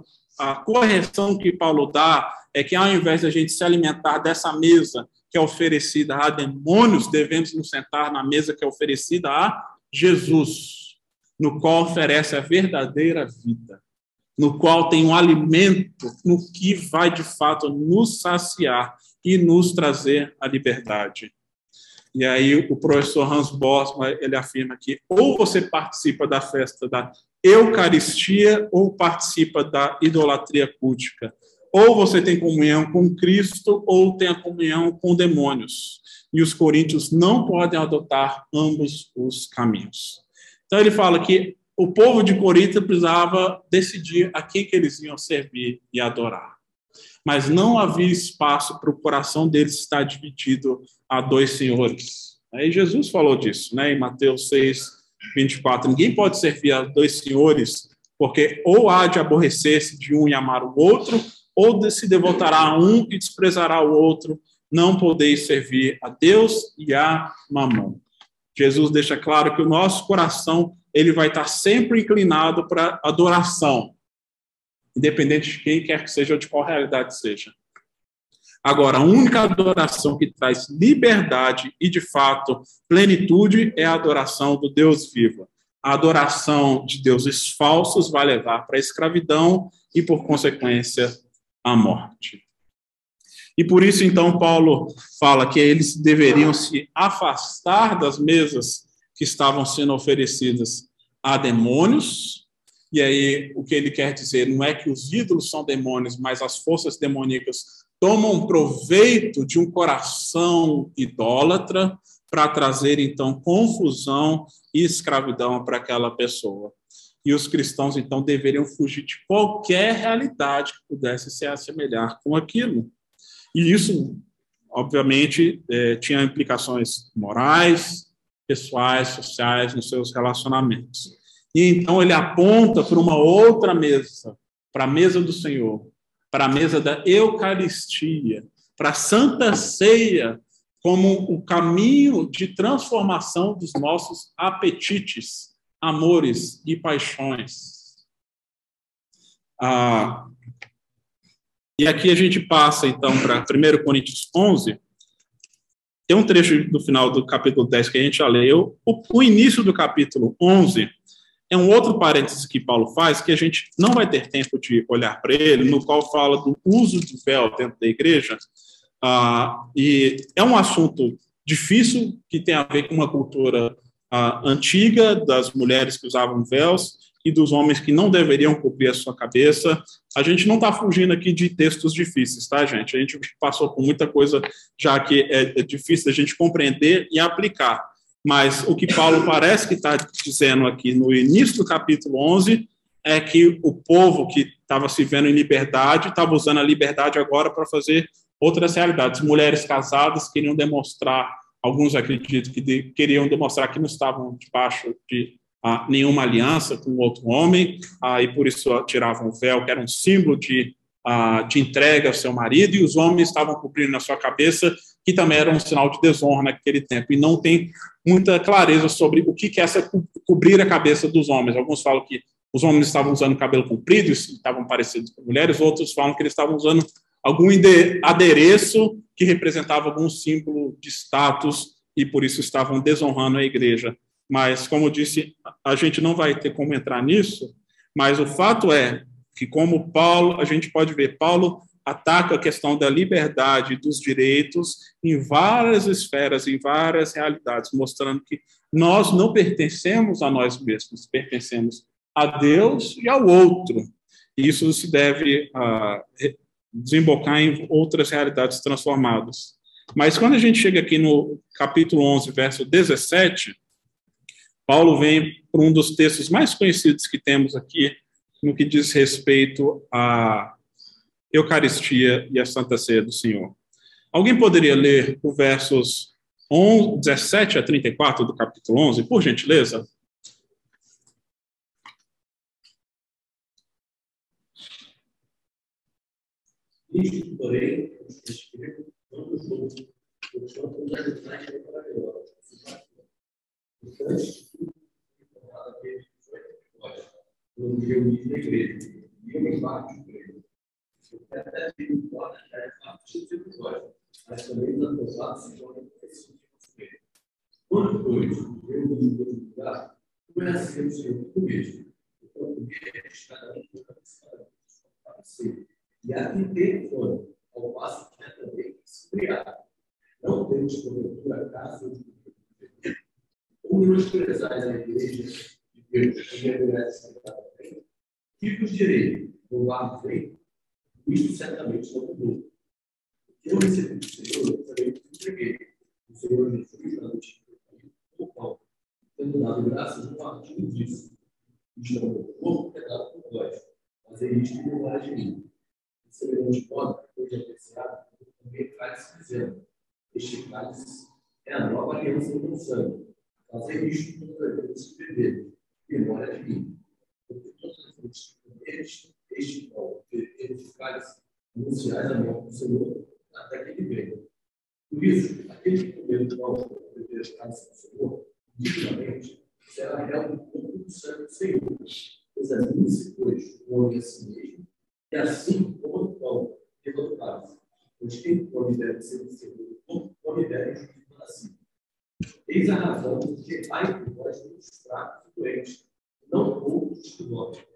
a correção que Paulo dá é que, ao invés de a gente se alimentar dessa mesa que é oferecida a demônios, devemos nos sentar na mesa que é oferecida a Jesus, no qual oferece a verdadeira vida, no qual tem um alimento no que vai de fato nos saciar e nos trazer a liberdade. E aí o professor Hans Bosma, ele afirma que ou você participa da festa da Eucaristia ou participa da idolatria cultica. Ou você tem comunhão com Cristo ou tem a comunhão com demônios. E os coríntios não podem adotar ambos os caminhos. Então ele fala que o povo de Corinto precisava decidir a quem que eles iam servir e adorar. Mas não havia espaço para o coração deles estar dividido a dois senhores. Aí Jesus falou disso, né, em Mateus 6, 24. Ninguém pode servir a dois senhores, porque ou há de aborrecer-se de um e amar o outro, ou se devotará a um e desprezará o outro, não podeis servir a Deus e a mamão. Jesus deixa claro que o nosso coração ele vai estar sempre inclinado para adoração, independente de quem quer que seja ou de qual realidade seja. Agora, a única adoração que traz liberdade e, de fato, plenitude é a adoração do Deus vivo. A adoração de deuses falsos vai levar para a escravidão e, por consequência, a morte. E por isso, então, Paulo fala que eles deveriam se afastar das mesas que estavam sendo oferecidas a demônios. E aí, o que ele quer dizer não é que os ídolos são demônios, mas as forças demoníacas tomam proveito de um coração idólatra para trazer, então, confusão e escravidão para aquela pessoa e os cristãos, então, deveriam fugir de qualquer realidade que pudesse se assemelhar com aquilo. E isso, obviamente, é, tinha implicações morais, pessoais, sociais, nos seus relacionamentos. E então ele aponta para uma outra mesa, para a mesa do Senhor, para a mesa da Eucaristia, para a Santa Ceia, como o caminho de transformação dos nossos apetites, amores e paixões. Ah, e aqui a gente passa, então, para 1 Coríntios 11. Tem um trecho do final do capítulo 10 que a gente já leu. O, o início do capítulo 11 é um outro parênteses que Paulo faz, que a gente não vai ter tempo de olhar para ele, no qual fala do uso de véu dentro da igreja. Ah, e é um assunto difícil, que tem a ver com uma cultura ah, antiga das mulheres que usavam véus e dos homens que não deveriam cobrir a sua cabeça. A gente não está fugindo aqui de textos difíceis, tá, gente? A gente passou por muita coisa já que é, é difícil a gente compreender e aplicar. Mas o que Paulo parece que está dizendo aqui no início do capítulo 11 é que o povo que estava se vendo em liberdade estava usando a liberdade agora para fazer outras realidades. Mulheres casadas queriam demonstrar, alguns acreditam que de, queriam demonstrar que não estavam debaixo de ah, nenhuma aliança com outro homem, ah, e por isso tiravam o véu, que era um símbolo de, ah, de entrega ao seu marido, e os homens estavam cobrindo na sua cabeça que também era um sinal de desonra naquele tempo, e não tem muita clareza sobre o que é essa cobrir a cabeça dos homens. Alguns falam que os homens estavam usando cabelo comprido e estavam parecidos com mulheres, outros falam que eles estavam usando algum adereço que representava algum símbolo de status e por isso estavam desonrando a igreja. Mas, como eu disse, a gente não vai ter como entrar nisso, mas o fato é que, como Paulo, a gente pode ver, Paulo ataca a questão da liberdade dos direitos em várias esferas, em várias realidades, mostrando que nós não pertencemos a nós mesmos, pertencemos a Deus e ao outro. E isso se deve uh, desembocar em outras realidades transformadas. Mas quando a gente chega aqui no capítulo 11, verso 17, Paulo vem para um dos textos mais conhecidos que temos aqui no que diz respeito a Eucaristia e a Santa Ceia do Senhor. Alguém poderia ler os versos 11, 17 a 34 do capítulo 11, por gentileza? Isto, porém, não os outros, portanto, não é para melhor. Portanto, igreja, e eu embaixo porque até tem um plano já é fácil de episódio, mas também preciso de Quando, do lugar, o mesmo. Então, o que um. E atender fora, ao passo que é também se criar. Não temos cobertura caso de ou menosprezais a igreja de Deus que merece ser Tipos de direito, no lado feito, isso certamente não mudou. Eu recebi do Senhor, eu também entreguei. O Senhor Jesus, na noite do pão, tendo dado graças no partido disso. Isto é o corpo que é dado por vós. Fazer isto em memória de mim. De semelhante modo, depois de apreciado, também cálice dizendo: Este cálice é a nova aliança do sangue. Fazer isto todas as vezes que beber, em memória de mim. Porque todas as vezes que comeres este pão, eficazes anunciais a morte do Senhor até que ele venha. Por isso, aquele que comer o pão e eficazes do Senhor, dignamente, será réu do corpo do sangue do Senhor. Examine-se, pois, o homem a si mesmo, e assim coma o pão pelo cálice. Pois quem come deve ser vencedor do corpo, come deve juízo para si. Eis a razão de que ai por vós muitos fracos e doentes, não poucos que morrem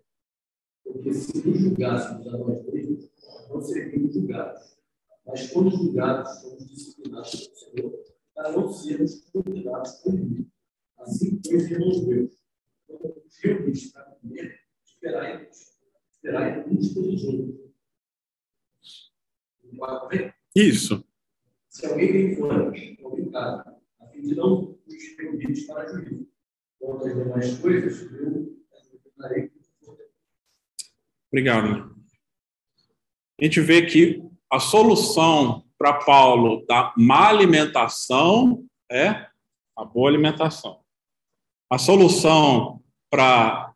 porque se nos julgássemos a nós mesmos, não seríamos julgados. Mas quando julgados, somos disciplinados pelo Senhor para não sermos condenados por ele. Assim, pois, irmãos meus, quando firmes para comer, esperai, esperai uns pelos outros. Isso. Se alguém tem alguém casa, a fim de não nos reunirmos para juízo. Quanto às demais coisas, eu darei Obrigado. A gente vê que a solução para Paulo da má alimentação é a boa alimentação. A solução para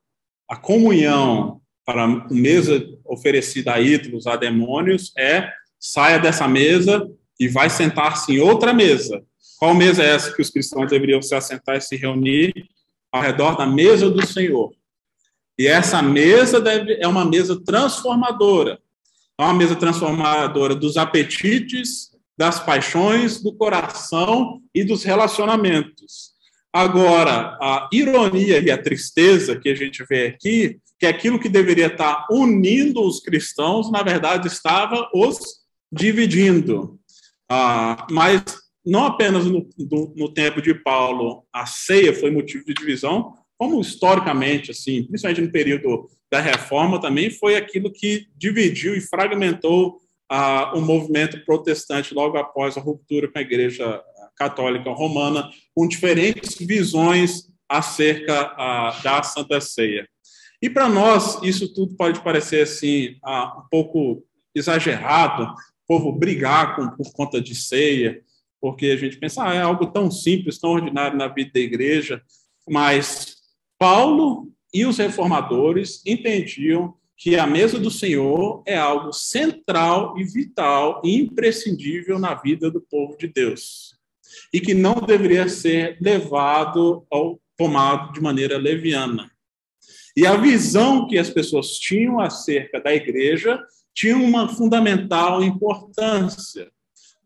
a comunhão, para a mesa oferecida a ídolos, a demônios, é saia dessa mesa e vai sentar-se em outra mesa. Qual mesa é essa que os cristãos deveriam se assentar e se reunir ao redor da mesa do Senhor? E essa mesa deve, é uma mesa transformadora. É uma mesa transformadora dos apetites, das paixões, do coração e dos relacionamentos. Agora, a ironia e a tristeza que a gente vê aqui, que aquilo que deveria estar unindo os cristãos, na verdade, estava os dividindo. Ah, mas não apenas no, no, no, tempo de Paulo a ceia foi motivo de divisão, como historicamente, assim, principalmente no período da reforma, também foi aquilo que dividiu e fragmentou ah, o movimento protestante logo após a ruptura com a igreja católica romana, com diferentes visões acerca ah, da Santa Ceia. E para nós, isso tudo pode parecer assim ah, um pouco exagerado, o povo brigar com, por conta de ceia, porque a gente pensa, ah, é algo tão simples, tão ordinário na vida da igreja, mas Paulo e os reformadores entendiam que a mesa do Senhor é algo central e vital e imprescindível na vida do povo de Deus e que não deveria ser levado ou tomado de maneira leviana. E a visão que as pessoas tinham acerca da igreja tinha uma fundamental importância.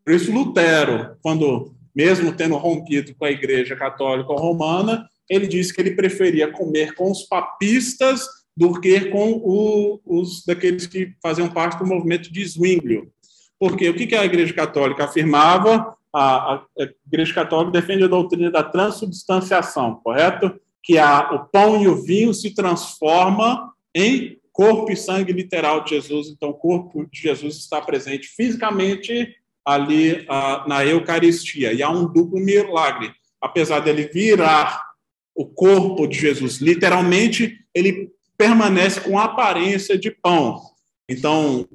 Por isso, Lutero, quando, mesmo tendo rompido com a igreja católica romana, ele disse que ele preferia comer com os papistas do que com o, os daqueles que faziam parte do movimento de Zwinglio. Porque o que a igreja católica afirmava? a, a Igreja Católica defende a doutrina da transubstanciação, correto? Que a, o pão e o vinho se transforma em corpo e sangue literal de Jesus. Então, o corpo de Jesus está presente fisicamente ali na Eucaristia. E há um duplo milagre. Apesar dele virar o corpo de Jesus, literalmente, ele permanece com aparência de pão. Então,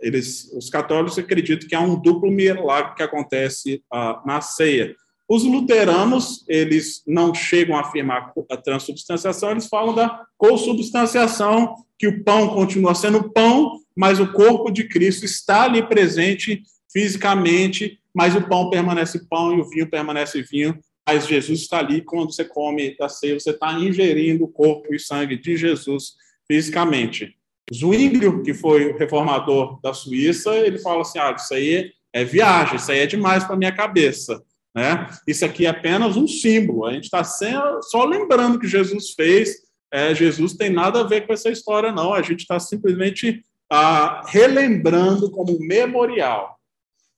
eles, os católicos acreditam que há um duplo milagre que acontece uh, na ceia. Os luteranos, eles não chegam a afirmar a transubstanciação, eles falam da consubstanciação, que o pão continua sendo pão, mas o corpo de Cristo está ali presente fisicamente, mas o pão permanece pão e o vinho permanece vinho, mas Jesus está ali quando você come da ceia, você está ingerindo o corpo e sangue de Jesus fisicamente. Zwinglio, que foi o reformador da Suíça, ele fala assim: ah, isso aí é viagem, isso aí é demais para minha cabeça. Né? Isso aqui é apenas um símbolo. A gente está só lembrando que Jesus fez. É, Jesus tem nada a ver com essa história, não. A gente está simplesmente ah, relembrando como memorial.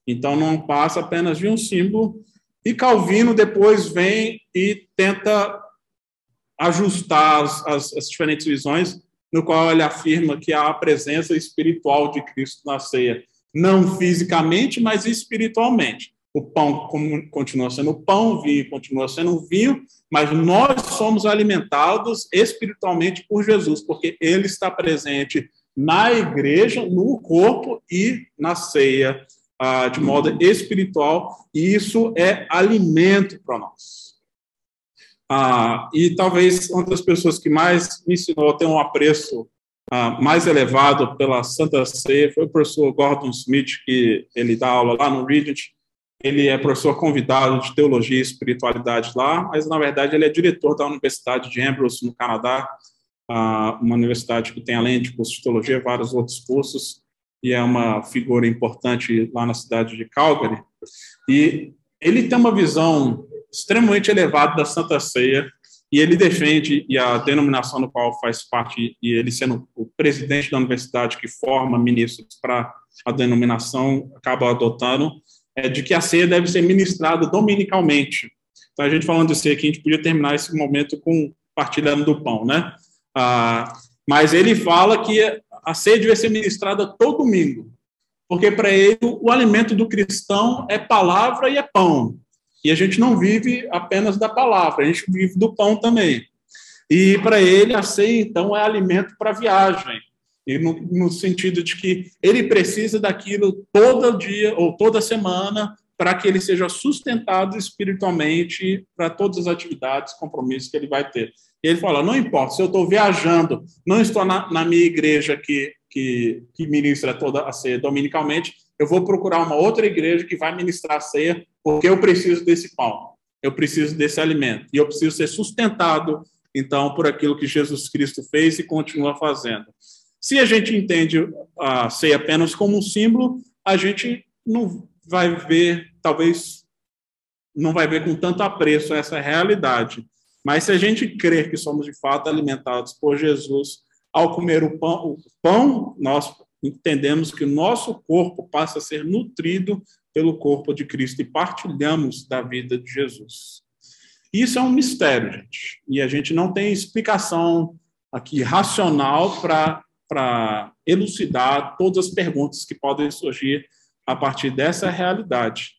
Então não passa apenas de um símbolo. E Calvino depois vem e tenta ajustar as, as, as diferentes visões no qual ele afirma que há a presença espiritual de Cristo na ceia, não fisicamente, mas espiritualmente. O pão continua sendo pão, o vinho continua sendo vinho, mas nós somos alimentados espiritualmente por Jesus, porque ele está presente na igreja, no corpo e na ceia, ah, de modo espiritual, e isso é alimento para nós. Ah, e talvez uma das pessoas que mais me ensinou a ter um apreço ah, mais elevado pela Santa Ceia foi o professor Gordon Smith, que ele dá aula lá no Regent. Ele é professor convidado de teologia e espiritualidade lá, mas na verdade ele é diretor da Universidade de Ambrose, no Canadá, ah, uma universidade que tem, além de curso de teologia, vários outros cursos, e é uma figura importante lá na cidade de Calgary. E ele tem uma visão extremamente elevado da Santa Ceia, e ele defende, e a denominação no qual faz parte, e ele sendo o presidente da universidade que forma ministros para a denominação, acaba adotando, é de que a ceia deve ser ministrada dominicalmente. Então, a gente falando de ceia aqui, a gente podia terminar esse momento com partilhando do pão, né? Ah, mas ele fala que a ceia deve ser ministrada todo domingo, porque para ele o alimento do cristão é palavra e é pão. E a gente não vive apenas da palavra, a gente vive do pão também. E para ele, a ceia, então, é alimento para viagem. E no, no, sentido de que ele precisa daquilo todo dia ou toda semana para que ele seja sustentado espiritualmente para todas as atividades, compromissos que ele vai ter. Ele fala: não importa, se eu estou viajando, não estou na, na minha igreja que, que, que ministra toda a ceia dominicalmente, eu vou procurar uma outra igreja que vai ministrar a ceia, porque eu preciso desse pão, eu preciso desse alimento, e eu preciso ser sustentado, então, por aquilo que Jesus Cristo fez e continua fazendo. Se a gente entende a ceia apenas como um símbolo, a gente não vai ver, talvez, não vai ver com tanto apreço essa realidade. Mas se a gente crer que somos de fato alimentados por Jesus, ao comer o pão, o pão nós entendemos que o nosso corpo passa a ser nutrido pelo corpo de Cristo e partilhamos da vida de Jesus. Isso é um mistério, gente, e a gente não tem explicação aqui racional para elucidar todas as perguntas que podem surgir a partir dessa realidade.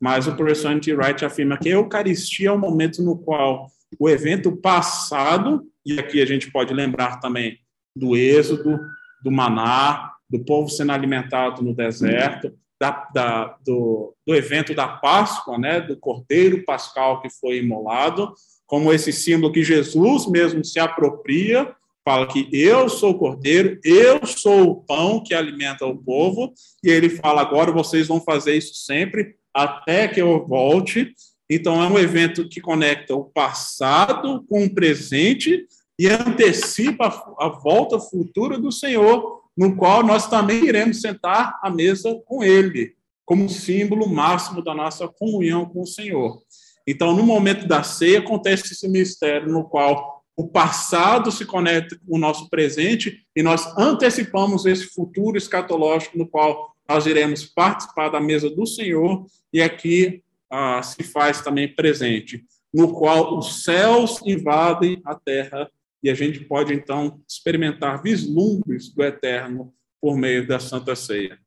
Mas o professor Andy Wright afirma que a Eucaristia é o momento no qual o evento passado, e aqui a gente pode lembrar também do Êxodo, do Maná, do povo sendo alimentado no deserto, da, da, do, do evento da Páscoa, né, do Cordeiro Pascal que foi imolado, como esse símbolo que Jesus mesmo se apropria, fala que eu sou o Cordeiro, eu sou o pão que alimenta o povo, e ele fala agora vocês vão fazer isso sempre até que eu volte. Então é um evento que conecta o passado com o presente e antecipa a volta futura do Senhor, no qual nós também iremos sentar à mesa com Ele, como símbolo máximo da nossa comunhão com o Senhor. Então, no momento da ceia, acontece esse mistério no qual o passado se conecta com o nosso presente e nós antecipamos esse futuro escatológico no qual nós iremos participar da mesa do Senhor e aqui ah, se faz também presente, no qual os céus invadem a terra e a gente pode, então, experimentar vislumbres do eterno por meio da Santa Ceia.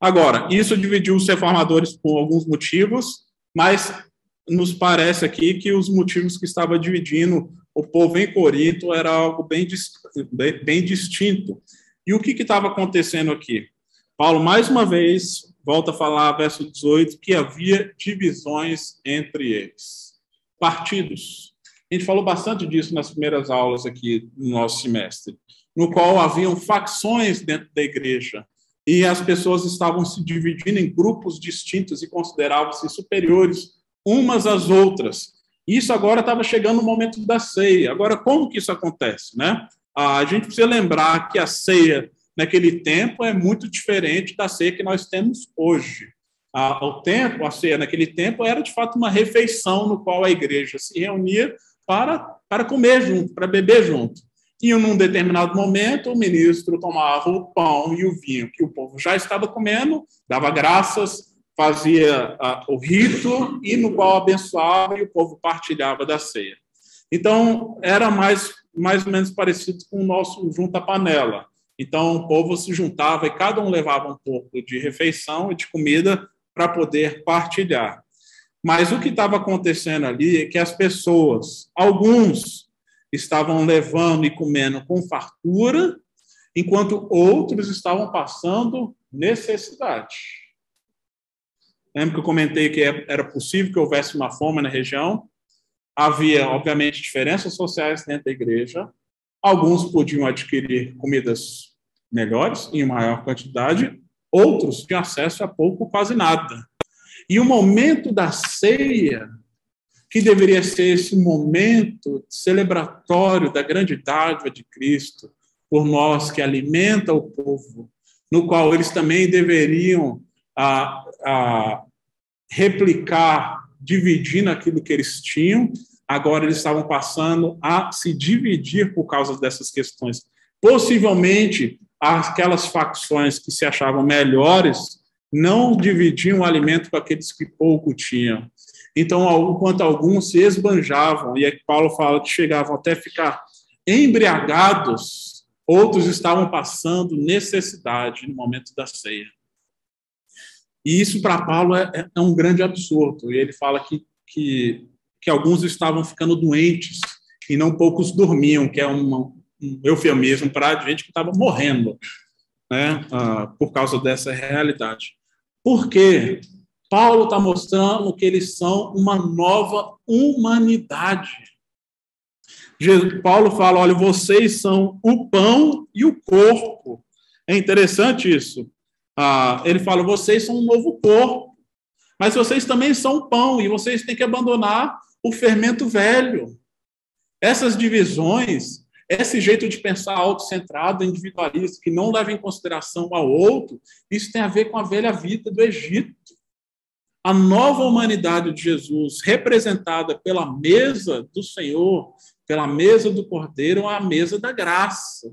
Agora, isso dividiu os reformadores por alguns motivos, mas nos parece aqui que os motivos que estava dividindo o povo em Corinto era algo bem, bem distinto. E o que estava acontecendo aqui? Paulo, mais uma vez, volta a falar, verso 18, que havia divisões entre eles. Partidos. A gente falou bastante disso nas primeiras aulas aqui no nosso semestre, no qual haviam facções dentro da igreja e as pessoas estavam se dividindo em grupos distintos e consideravam-se superiores umas às outras. Isso agora estava chegando no momento da ceia. Agora, como que isso acontece, né? A gente precisa lembrar que a ceia naquele tempo é muito diferente da ceia que nós temos hoje. O tempo, a ceia naquele tempo era de fato uma refeição no qual a igreja se reunia para, para comer junto, para beber junto. E num determinado momento, o ministro tomava o pão e o vinho que o povo já estava comendo, dava graças, fazia o rito e no qual abençoava e o povo partilhava da ceia. Então, era mais, mais ou menos parecido com o nosso junta-panela. Então, o povo se juntava e cada um levava um pouco de refeição e de comida para poder partilhar. Mas o que estava acontecendo ali é que as pessoas, alguns, estavam levando e comendo com fartura, enquanto outros estavam passando necessidade. Lembra que eu comentei que era possível que houvesse uma fome na região? Havia, obviamente, diferenças sociais dentro da igreja. Alguns podiam adquirir comidas melhores, em maior quantidade, outros tinham acesso a pouco, quase nada. E o momento da ceia, que deveria ser esse momento celebratório da grande dádiva de Cristo por nós, que alimenta o povo, no qual eles também deveriam a, a, replicar, dividindo aquilo que eles tinham, agora eles estavam passando a se dividir por causa dessas questões. Possivelmente, aquelas facções que se achavam melhores não dividiam o alimento com aqueles que pouco tinham. Então, enquanto alguns se esbanjavam, e é que Paulo fala que chegavam até ficar embriagados, outros estavam passando necessidade no momento da ceia. E isso, para Paulo, é, é, um grande absurdo. E ele fala que, que, que alguns estavam ficando doentes e não poucos dormiam, que é uma, um eufemismo para gente que estava morrendo né, uh, por causa dessa realidade. Porque Paulo está mostrando que eles são uma nova humanidade. Paulo fala: olha, vocês são o pão e o corpo. É interessante isso. Ah, ele fala: vocês são um novo corpo, mas vocês também são pão e vocês têm que abandonar o fermento velho. Essas divisões, esse jeito de pensar autocentrado, individualista, que não leva em consideração ao outro, isso tem a ver com a velha vida do Egito. A nova humanidade de Jesus, representada pela mesa do Senhor, pela mesa do Cordeiro, é a mesa da graça,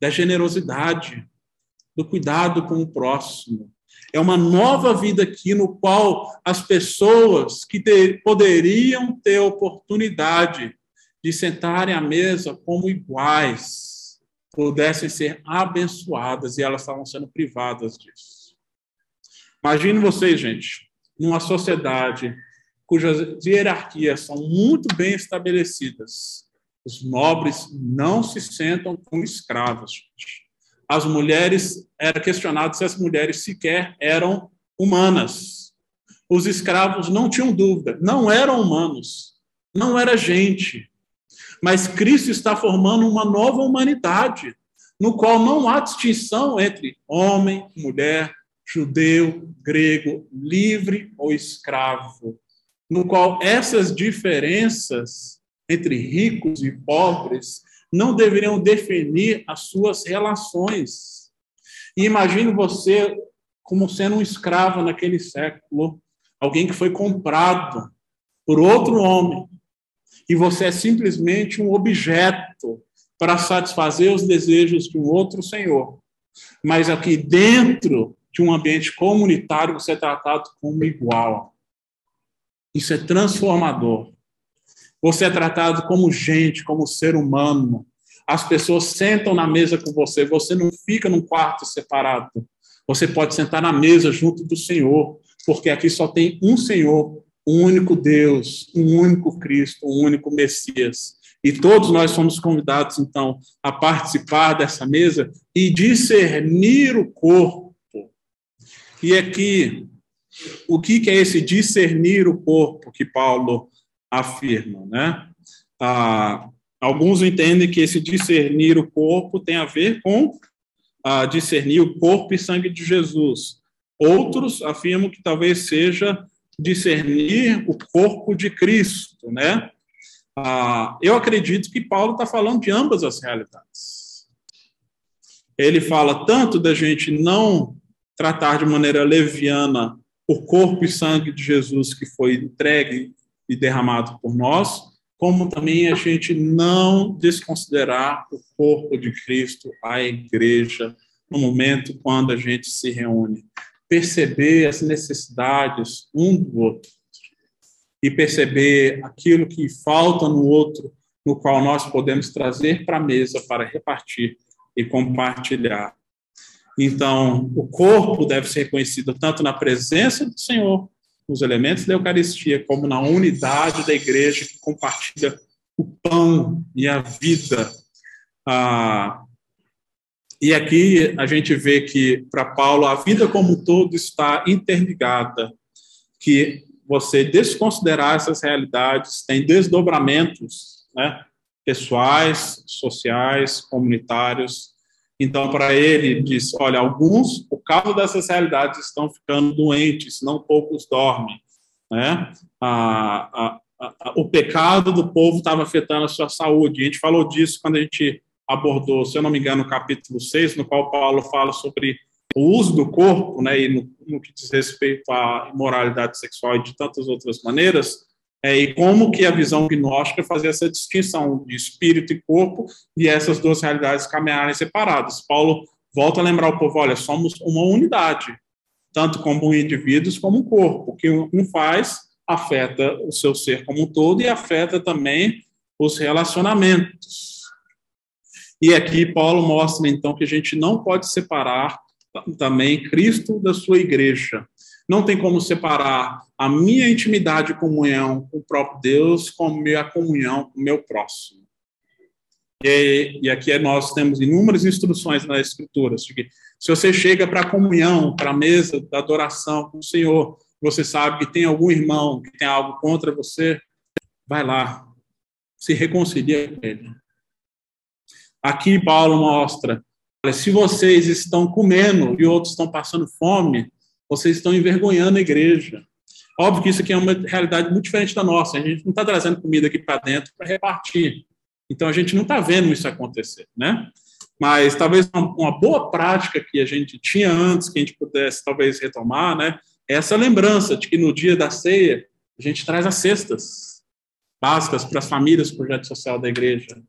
da generosidade, do cuidado com o próximo. É uma nova vida aqui no qual as pessoas que ter, poderiam ter oportunidade de sentarem à mesa como iguais pudessem ser abençoadas e elas estavam sendo privadas disso. Imagine vocês, gente, numa sociedade cujas hierarquias são muito bem estabelecidas. Os nobres não se sentam como escravos. Gente as mulheres, era questionado se as mulheres sequer eram humanas. Os escravos não tinham dúvida, não eram humanos, não era gente. Mas Cristo está formando uma nova humanidade, no qual não há distinção entre homem, mulher, judeu, grego, livre ou escravo, no qual essas diferenças entre ricos e pobres não deveriam definir as suas relações. E imagine você como sendo um escravo naquele século, alguém que foi comprado por outro homem, e você é simplesmente um objeto para satisfazer os desejos de um outro senhor. Mas aqui dentro de um ambiente comunitário, você é tratado como igual. Isso é transformador. Você é tratado como gente, como ser humano. As pessoas sentam na mesa com você, você não fica num quarto separado. Você pode sentar na mesa junto do Senhor, porque aqui só tem um Senhor, um único Deus, um único Cristo, um único Messias. E todos nós somos convidados, então, a participar dessa mesa e discernir o corpo. E aqui, o que é esse discernir o corpo que Paulo afirmam, né? Ah, alguns entendem que esse discernir o corpo tem a ver com ah, discernir o corpo e sangue de Jesus. Outros afirmam que talvez seja discernir o corpo de Cristo, né? Ah, eu acredito que Paulo está falando de ambas as realidades. Ele fala tanto da gente não tratar de maneira leviana o corpo e sangue de Jesus que foi entregue e derramado por nós, como também a gente não desconsiderar o corpo de Cristo, a igreja, no momento quando a gente se reúne. Perceber as necessidades um do outro e perceber aquilo que falta no outro, no qual nós podemos trazer para a mesa para repartir e compartilhar. Então, o corpo deve ser reconhecido tanto na presença do Senhor, nos elementos da Eucaristia, como na unidade da igreja que compartilha o pão e a vida. Ah, e aqui a gente vê que, para Paulo, a vida como um todo está interligada, que você desconsiderar essas realidades tem desdobramentos né, pessoais, sociais, comunitários, então, para ele, diz: olha, alguns, por causa dessas realidades, estão ficando doentes, não poucos dormem. Né? A, a, a, o pecado do povo estava afetando a sua saúde. A gente falou disso quando a gente abordou, se eu não me engano, o capítulo 6, no qual Paulo fala sobre o uso do corpo, né, e no, no que diz respeito à imoralidade sexual e de tantas outras maneiras, é, e como que a visão gnóstica fazia essa distinção de espírito e corpo e essas duas realidades caminharem separadas. Paulo volta a lembrar o povo, olha, somos uma unidade, tanto como indivíduos como um corpo. O que um faz afeta o seu ser como um todo e afeta também os relacionamentos. E aqui Paulo mostra então que a gente não pode separar também Cristo da sua igreja. Não tem como separar a minha intimidade e comunhão com o próprio Deus com a minha comunhão com o meu próximo. E, e aqui nós temos inúmeras instruções nas Escrituras. Que se você chega para a comunhão, para a mesa da adoração com o Senhor, você sabe que tem algum irmão que tem algo contra você, vai lá, se reconcilia com ele. Aqui Paulo mostra se vocês estão comendo e outros estão passando fome, vocês estão envergonhando a igreja. Óbvio que isso aqui é uma realidade muito diferente da nossa. A gente não está trazendo comida aqui para dentro para repartir. Então a gente não está vendo isso acontecer, né? Mas talvez uma, boa prática que a gente tinha antes, que a gente pudesse talvez retomar, né? É essa lembrança de que no dia da ceia a gente traz as cestas básicas para as famílias, projeto social da igreja,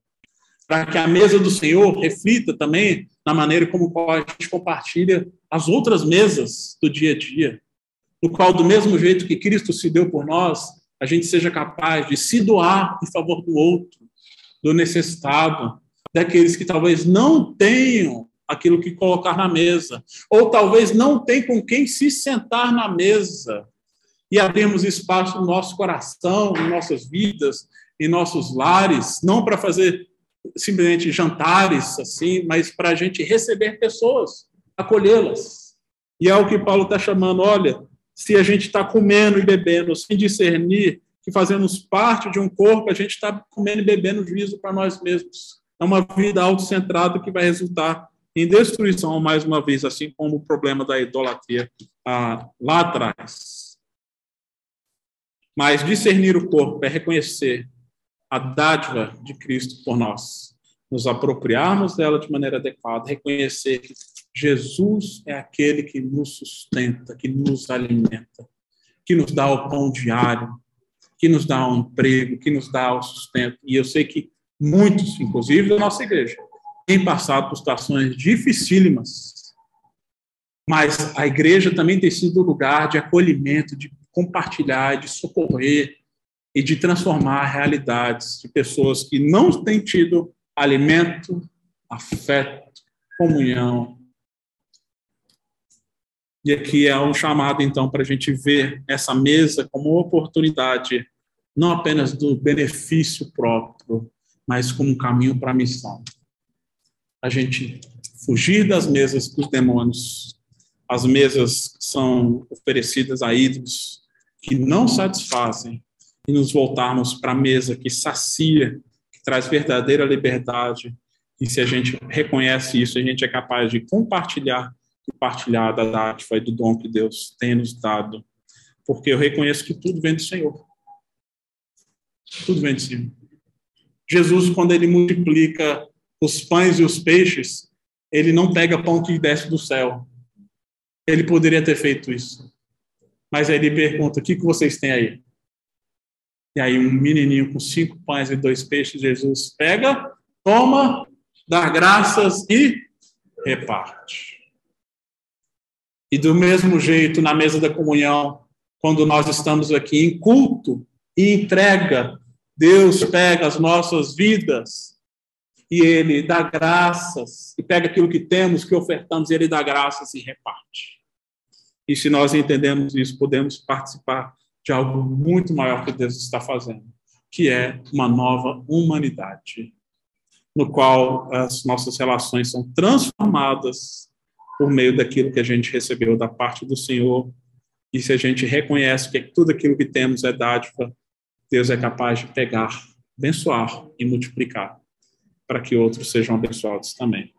para que a mesa do Senhor reflita também na maneira como a gente compartilha as outras mesas do dia a dia, no qual do mesmo jeito que Cristo se deu por nós, a gente seja capaz de se doar em favor do outro, do necessitado, daqueles que talvez não tenham aquilo que colocar na mesa, ou talvez não tenham com quem se sentar na mesa, e abrirmos espaço no nosso coração, em nossas vidas, em nossos lares, não para fazer simplesmente jantares assim, mas para a gente receber pessoas, acolhê-las. E é o que Paulo está chamando, olha, se a gente está comendo e bebendo sem discernir que fazemos parte de um corpo, a gente está comendo e bebendo juízo para nós mesmos. É uma vida autocentrada que vai resultar em destruição, mais uma vez, assim como o problema da idolatria ah, lá atrás. Mas discernir o corpo é reconhecer a dádiva de Cristo por nós, nos apropriarmos dela de maneira adequada, reconhecer que Jesus é aquele que nos sustenta, que nos alimenta, que nos dá o pão diário, que nos dá um emprego, que nos dá o sustento. E eu sei que muitos, inclusive da nossa igreja, têm passado por situações dificílimas, mas a igreja também tem sido lugar de acolhimento, de compartilhar, de socorrer e de transformar realidades de pessoas que não têm tido alimento, afeto, comunhão. E aqui é um chamado, então, para a gente ver essa mesa como uma oportunidade, não apenas do benefício próprio, mas como um caminho para a missão. A gente fugir das mesas dos demônios, as mesas que são oferecidas a ídolos que não satisfazem, e nos voltarmos para a mesa que sacia, que traz verdadeira liberdade. E se a gente reconhece isso, a gente é capaz de compartilhar e partilhar da dádiva e do dom que Deus tem nos dado. Porque eu reconheço que tudo vem do Senhor. Tudo vem do Senhor. Jesus, quando ele multiplica os pães e os peixes, ele não pega pão que desce do céu. Ele poderia ter feito isso. Mas aí ele pergunta: o que, que vocês têm aí? E aí um menininho com cinco pães e dois peixes, Jesus pega, toma, dá graças e reparte. E do mesmo jeito, na mesa da comunhão, quando nós estamos aqui em culto e entrega, Deus pega as nossas vidas e Ele dá graças, e pega aquilo que temos, que ofertamos, e Ele dá graças e reparte. E se nós entendemos isso, podemos participar de algo muito maior que Deus está fazendo, que é uma nova humanidade, no qual as nossas relações são transformadas por meio daquilo que a gente recebeu da parte do Senhor. E se a gente reconhece que tudo aquilo que temos é dádiva, Deus é capaz de pegar, abençoar e multiplicar para que outros sejam abençoados também.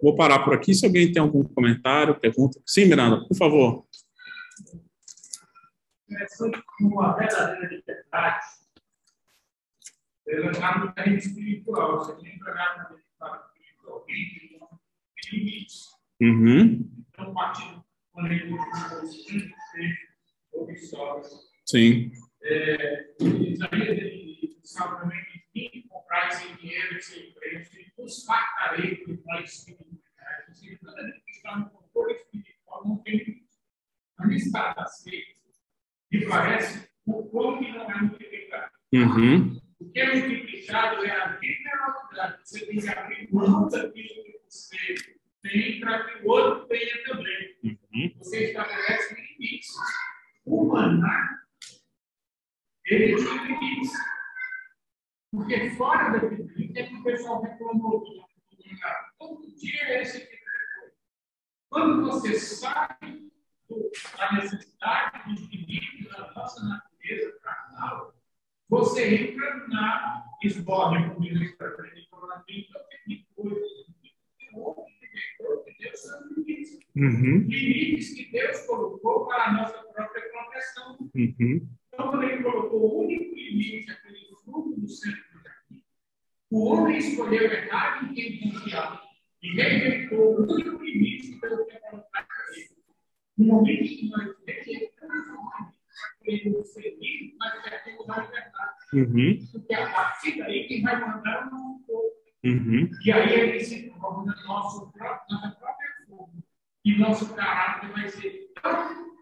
Vou parar por aqui. Se alguém tem algum comentário, pergunta. Sim, Miranda, por favor interessante como uma verdadeira liberdade ela acaba no terreno espiritual. Você tem que trabalhar no terreno espiritual, tem limites. Uhum. Então, partindo ele consciente, obsoles. Sim. É, Isaías, ele sabe também que quem comprar sem dinheiro, sem preço, e buscar tarefa para espiritualidade. Ou seja, toda vez que está no controle espiritual, não tem a lista aceita me parece o quão que não é multiplicado. Uhum. O que é multiplicado é a generosidade. Você tem que abrir mão daquilo que você tem para que o outro tenha também. Uhum. Você estabelece limites. O maná, ele tem limites. Porque fora daquele limite é que o pessoal reclamou do maná. Todo dia é esse tipo de coisa. Quando você sabe a necessidade de equilíbrio da nossa natureza carnal, você entra na esborne, como diz para frente, tem coisas, Uhum. Limites que Deus colocou para a nossa própria proteção. Uhum. Então, quando ele colocou o único limite, aquele fruto do centro do jardim, o homem escolheu errar em quem confiar e rejeitou o único limite que Deus tinha colocado para ele. No momento que nós. Uhum. Porque a partir daí, quem vai mandar não é o povo. Uhum. E aí ele se torna nosso próprio, nossa própria forma. E nosso caráter vai ser tão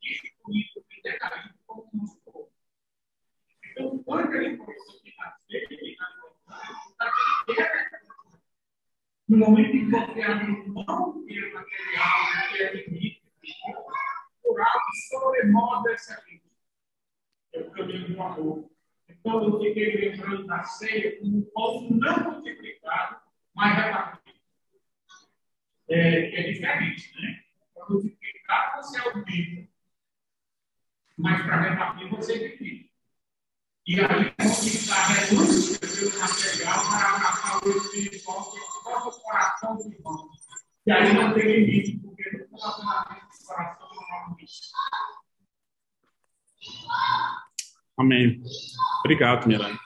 destruído e decaído como o nosso povo. Então, quando ele começou a nascer, ele no momento em que você abre mão do material, que é limite, por algo sobremodo essa vida. É o caminho do amor. Então, eu fiquei lembrando da ceia como um pão não multiplicado, mas repartido. É, é diferente, né? Para multiplicar, você é o vivo. Mas para repartir, você é divide. E aí, multiplicar renúncia pelo material para abraçar o espiritual que é o coração do irmão. E aí não tem limite, porque no relacionamento Amém. Obrigado, Miranda.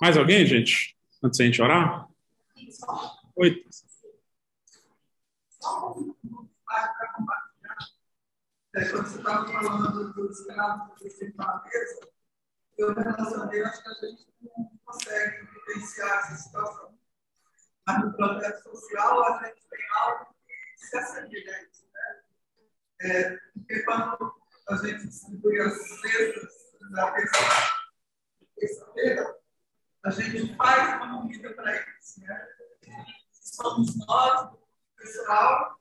Mais alguém, gente? Antes da gente orar? Oi. Só um para compartilhar. Quando você estava falando do escravo que você mesa, eu relacionei, acho que a gente não consegue vivenciar essa situação. Mas no projeto social, a gente tem algo que se assemelha isso. É, porque quando a gente distribui as cestas da terça-feira, a gente faz uma comida para eles. Né? Somos nós, o pessoal,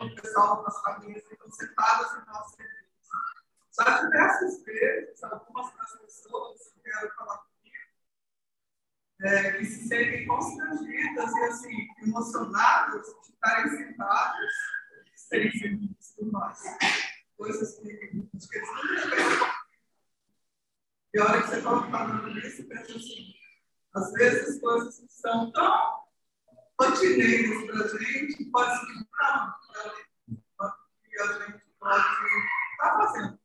o pessoal das famílias ficam sentadas em nosso serviço. Já diversas vezes, algumas das pessoas que quero falar comigo, é, que se sentem constrangidas e assim, emocionadas de estarem sentadas coisas que que. E a hora que você está falando isso, pensa assim, às vezes coisas que são tão rotineiras para a gente, pode ser que a gente pode estar fazendo.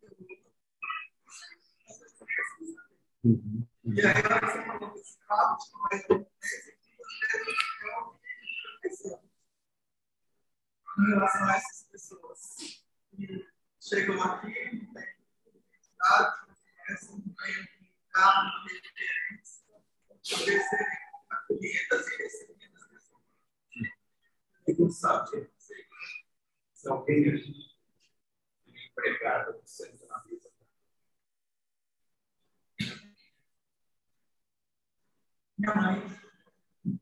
E aí, a hora que você falou desse caso, mas em relação a essas pessoas. E chegam aqui, não tem identidade, não conhecem, não tem carro, não tem diferença, poder serem acolhidas e recebidas nessa Ninguém sabe se alguém é empregado senta na mesa. Minha mãe,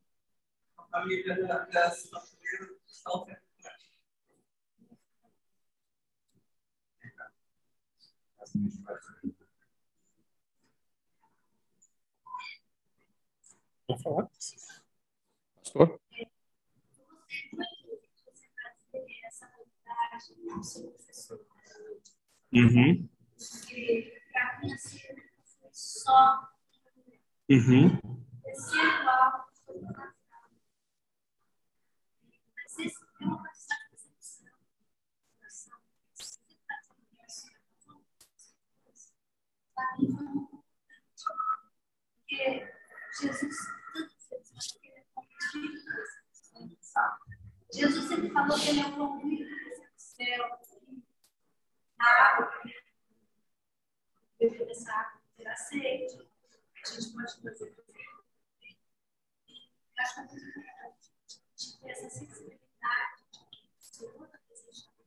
a família das brasileiras estão Pode falar. Pastor? Uhum. Uhum. percentual Mas isso é uma questão de percepção. Para mim foi muito importante. Porque Jesus, é. Jesus sempre falou que ele é o convite do céu, na água, beber dessa água terá sede. A gente pode fazer acho que é muito importante a gente ter essa sensibilidade de que se toda vez que a gente está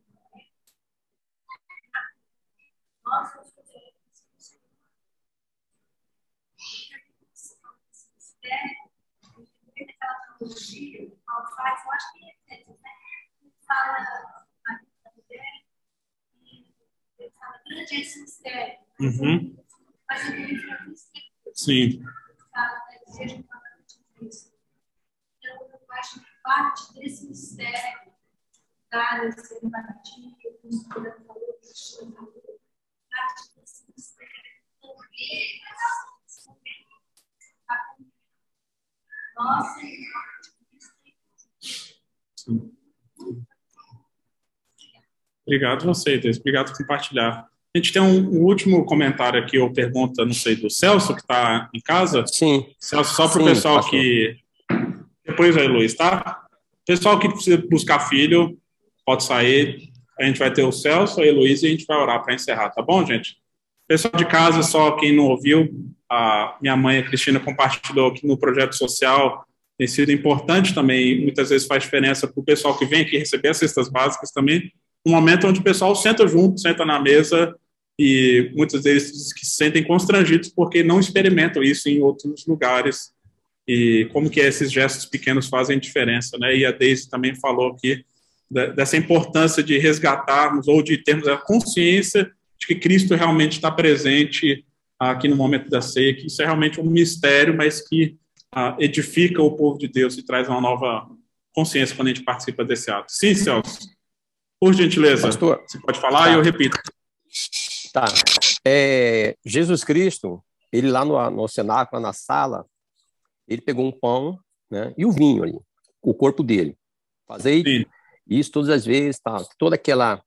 nós vamos fazer isso. Tem aquela faz, eu acho que é, né? Fala a mulher e ele fala grande é esse mistério. Uhum. Mas ele fala mistério. Sim. Fala da igreja completamente Cristo. Então, eu acho que parte desse mistério da empatia, que o Pedro falou, que o Chico falou, parte desse mistério, porque a nossa Sim. Obrigado você, Deus. Obrigado por compartilhar. A gente tem um, um, último comentário aqui, ou pergunta, não sei, do Celso, que está em casa. Sim. Celso, só para o pessoal pastor. que. Depois aí, Luiz, tá? Pessoal que precisa buscar filho, pode sair. A gente vai ter o Celso, a Heloísa e a gente vai orar para encerrar, tá bom, gente? Pessoal de casa, só quem não ouviu, a minha mãe, a Cristina, compartilhou aqui no projeto social. Tem sido importante também, muitas vezes faz diferença para o pessoal que vem aqui receber as cestas básicas também. Um momento onde o pessoal senta junto, senta na mesa e muitas vezes se sentem constrangidos porque não experimentam isso em outros lugares e como que esses gestos pequenos fazem diferença, né? E a Deise também falou aqui dessa importância de resgatarmos ou de termos a consciência de que Cristo realmente está presente aqui no momento da ceia, que isso é realmente um mistério, mas que uh, edifica o povo de Deus e traz uma nova consciência quando a gente participa desse ato. Sim, Celso. Por gentileza, Pastor, você pode falar tá. e eu repito. Tá. É, Jesus Cristo, ele lá no, no cenáculo, na sala, ele pegou um pão né, e o vinho ali, o corpo dele. Fazei Sim. isso todas as vezes, tá, toda aquela,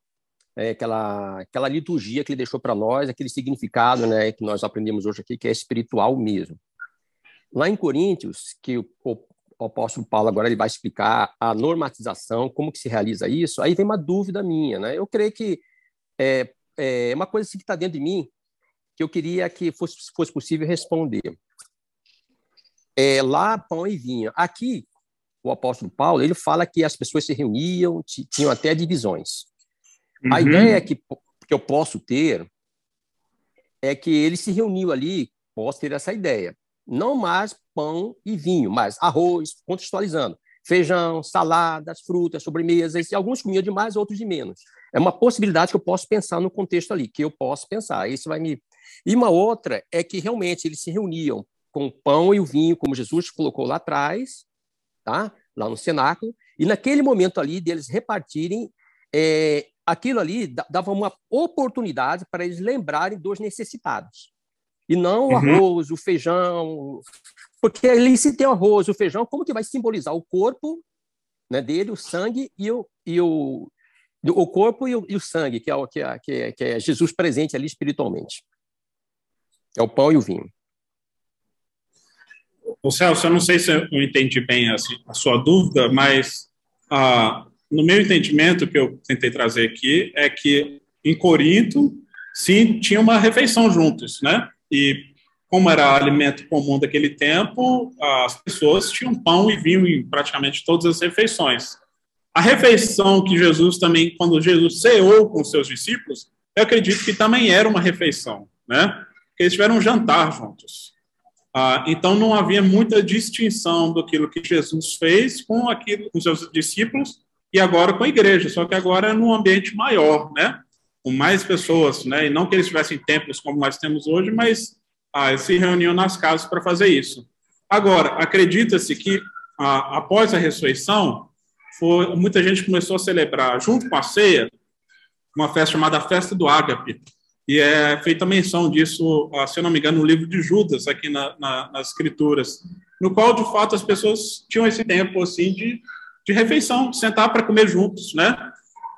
é, aquela, aquela liturgia que ele deixou para nós, aquele significado né, que nós aprendemos hoje aqui, que é espiritual mesmo. Lá em Coríntios, que o, o, apóstolo Paulo agora ele vai explicar a normatização, como que se realiza isso, aí vem uma dúvida minha. Né? Eu creio que é, é uma coisa assim que está dentro de mim, que eu queria que fosse, fosse possível responder é, lá pão e vinho. Aqui, o apóstolo Paulo, ele fala que as pessoas se reuniam, tinham até divisões. Uhum. A ideia que, que eu posso ter é que ele se reuniu ali, posso ter essa ideia. Não mais pão e vinho, mas arroz, contextualizando. Feijão, saladas, frutas, sobremesas, e alguns comiam de mais, outros de menos. É uma possibilidade que eu posso pensar no contexto ali, que eu posso pensar. Isso vai me. E uma outra é que realmente eles se reuniam com o pão e o vinho, como Jesus colocou lá atrás, tá? lá no cenáculo, e naquele momento ali deles repartirem, é, aquilo ali dava uma oportunidade para eles lembrarem dos necessitados. E não o uhum. arroz, o feijão, porque ali se tem o arroz, o feijão, como que vai simbolizar o corpo né, dele, o sangue e o, e o, o corpo e o, e o sangue, que é, o, que, é, que, é, que é Jesus presente ali espiritualmente. É o pão e o vinho. O Celso, eu não sei se eu entendi bem a, a sua dúvida, mas ah, no meu entendimento, que eu tentei trazer aqui, é que em Corinto, sim, tinha uma refeição juntos, né? E como era alimento comum daquele tempo, as pessoas tinham pão e vinho em praticamente todas as refeições. A refeição que Jesus também, quando Jesus ceou com seus discípulos, eu acredito que também era uma refeição, né? Porque eles tiveram um jantar juntos. Ah, então não havia muita distinção do que Jesus fez com aquilo com seus discípulos e agora com a igreja, só que agora é num ambiente maior, né? Com mais pessoas, né? E não que eles tivessem templos como nós temos hoje, mas ah, se reuniam nas casas para fazer isso. Agora, acredita-se que ah, após a ressurreição, foi, muita gente começou a celebrar, junto com a ceia, uma festa chamada Festa do Ágape, e é feita menção disso, ah, se eu não me engano, no livro de Judas, aqui na, na, nas Escrituras, no qual, de fato, as pessoas tinham esse tempo, assim, de, de refeição, sentar para comer juntos, né?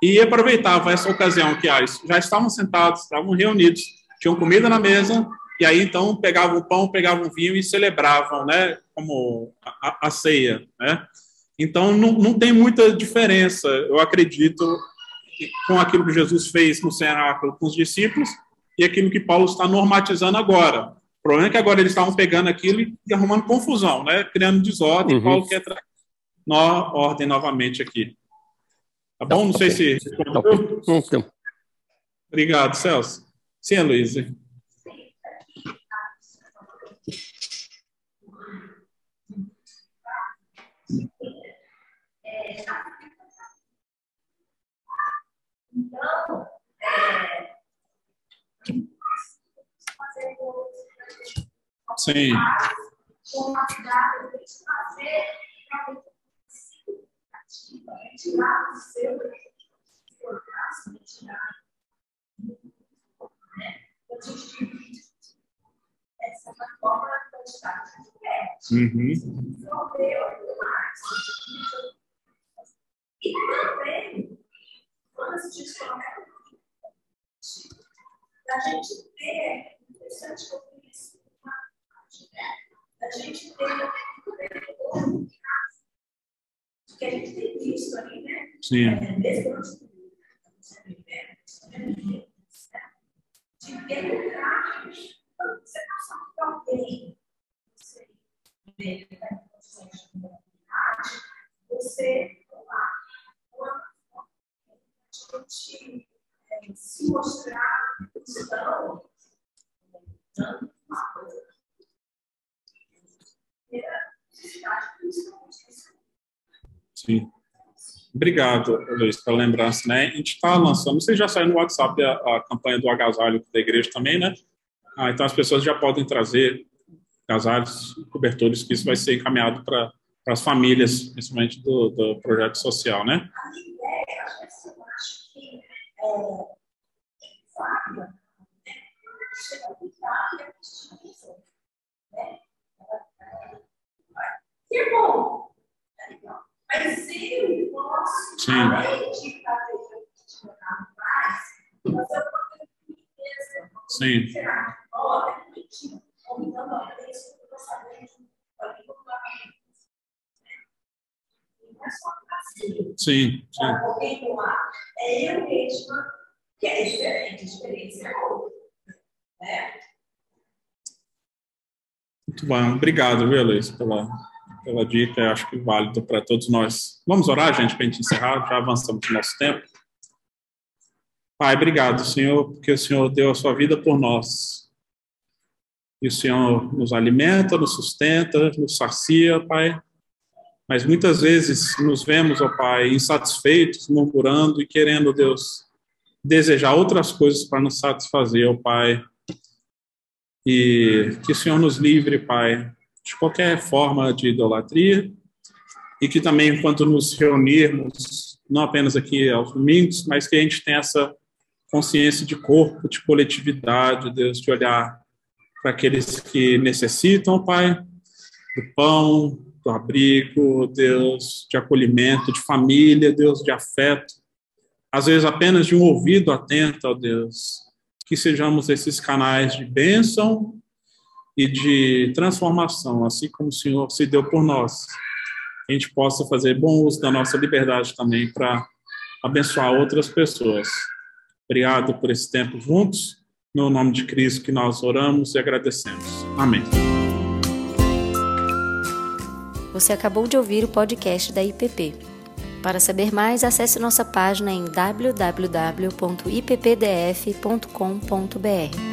E aproveitava essa ocasião que ah, já estavam sentados, estavam reunidos, tinham comida na mesa, e aí, então, pegavam o pão, pegavam o vinho e celebravam, né? Como a, a ceia, né? Então, não, não tem muita diferença, eu acredito, com aquilo que Jesus fez no cenáculo com os discípulos e aquilo que Paulo está normatizando agora. O problema é que agora eles estavam pegando aquilo e arrumando confusão, né? criando desordem. Uhum. Paulo quer trazer ordem novamente aqui. Tá bom? Não sei se. Obrigado, Celso. Sim, Luísa. Então, Sim. Com a fazer tirar o seu orgasmo, tirar essa é uma forma da quantidade de pet. Uhum. E também, quando a gente coloca da gente ter, interessante que eu conheço uma parte, né? Da gente ter que a gente tem visto ali, né? Sim. É, mesmo de penetrar, você passar por alguém, você vê que está em de comunidade, você, lá, te se mostrar cristão, dando uma coisa. Sim. Obrigado, Luiz, pela lembrança, né? A gente está lançando, vocês já saiu no WhatsApp a, a, campanha do agasalho da igreja também, né? Ah, então as pessoas já podem trazer agasalhos, cobertores, que isso vai ser encaminhado para as famílias, principalmente do, do projeto social, né? É, Flávia, chega a ficar e a justiça, né? Que bom! Mas eu posso, Sim. além de fazer o que a gente faz, fazer uma coisa mesmo. Sim. Será? Olha, permitindo, convidando a Deus para saber para que eu Não é só assim. Sim, sim. Para lá, é eu mesma, que é diferente, experiência é outra. Muito bom. Obrigado, viu, Luiz, pela, pela dica. Acho que válido para todos nós. Vamos orar, gente, para a gente encerrar. Já avançamos no nosso tempo. Pai, obrigado, Senhor, porque o Senhor deu a sua vida por nós. E o Senhor nos alimenta, nos sustenta, nos sacia, Pai. Mas muitas vezes nos vemos, ó Pai, insatisfeitos, murmurando e querendo, Deus, desejar outras coisas para nos satisfazer, ó Pai. E que o Senhor nos livre, Pai, de qualquer forma de idolatria e que também, enquanto nos reunirmos, não apenas aqui aos domingos, mas que a gente tenha essa consciência de corpo, de coletividade, Deus, de olhar para aqueles que necessitam, Pai, do pão, do abrigo, Deus, de acolhimento, de família, Deus, de afeto, às vezes apenas de um ouvido atento, ó Deus, que sejamos esses canais de bênção e de transformação, assim como o Senhor se deu por nós. A gente possa fazer bom uso da nossa liberdade também para abençoar outras pessoas. Obrigado por esse tempo juntos. No nome de Cristo que nós oramos e agradecemos. Amém. Você acabou de ouvir o podcast da IPP. Para saber mais, acesse nossa página em www.ippdf.com.br.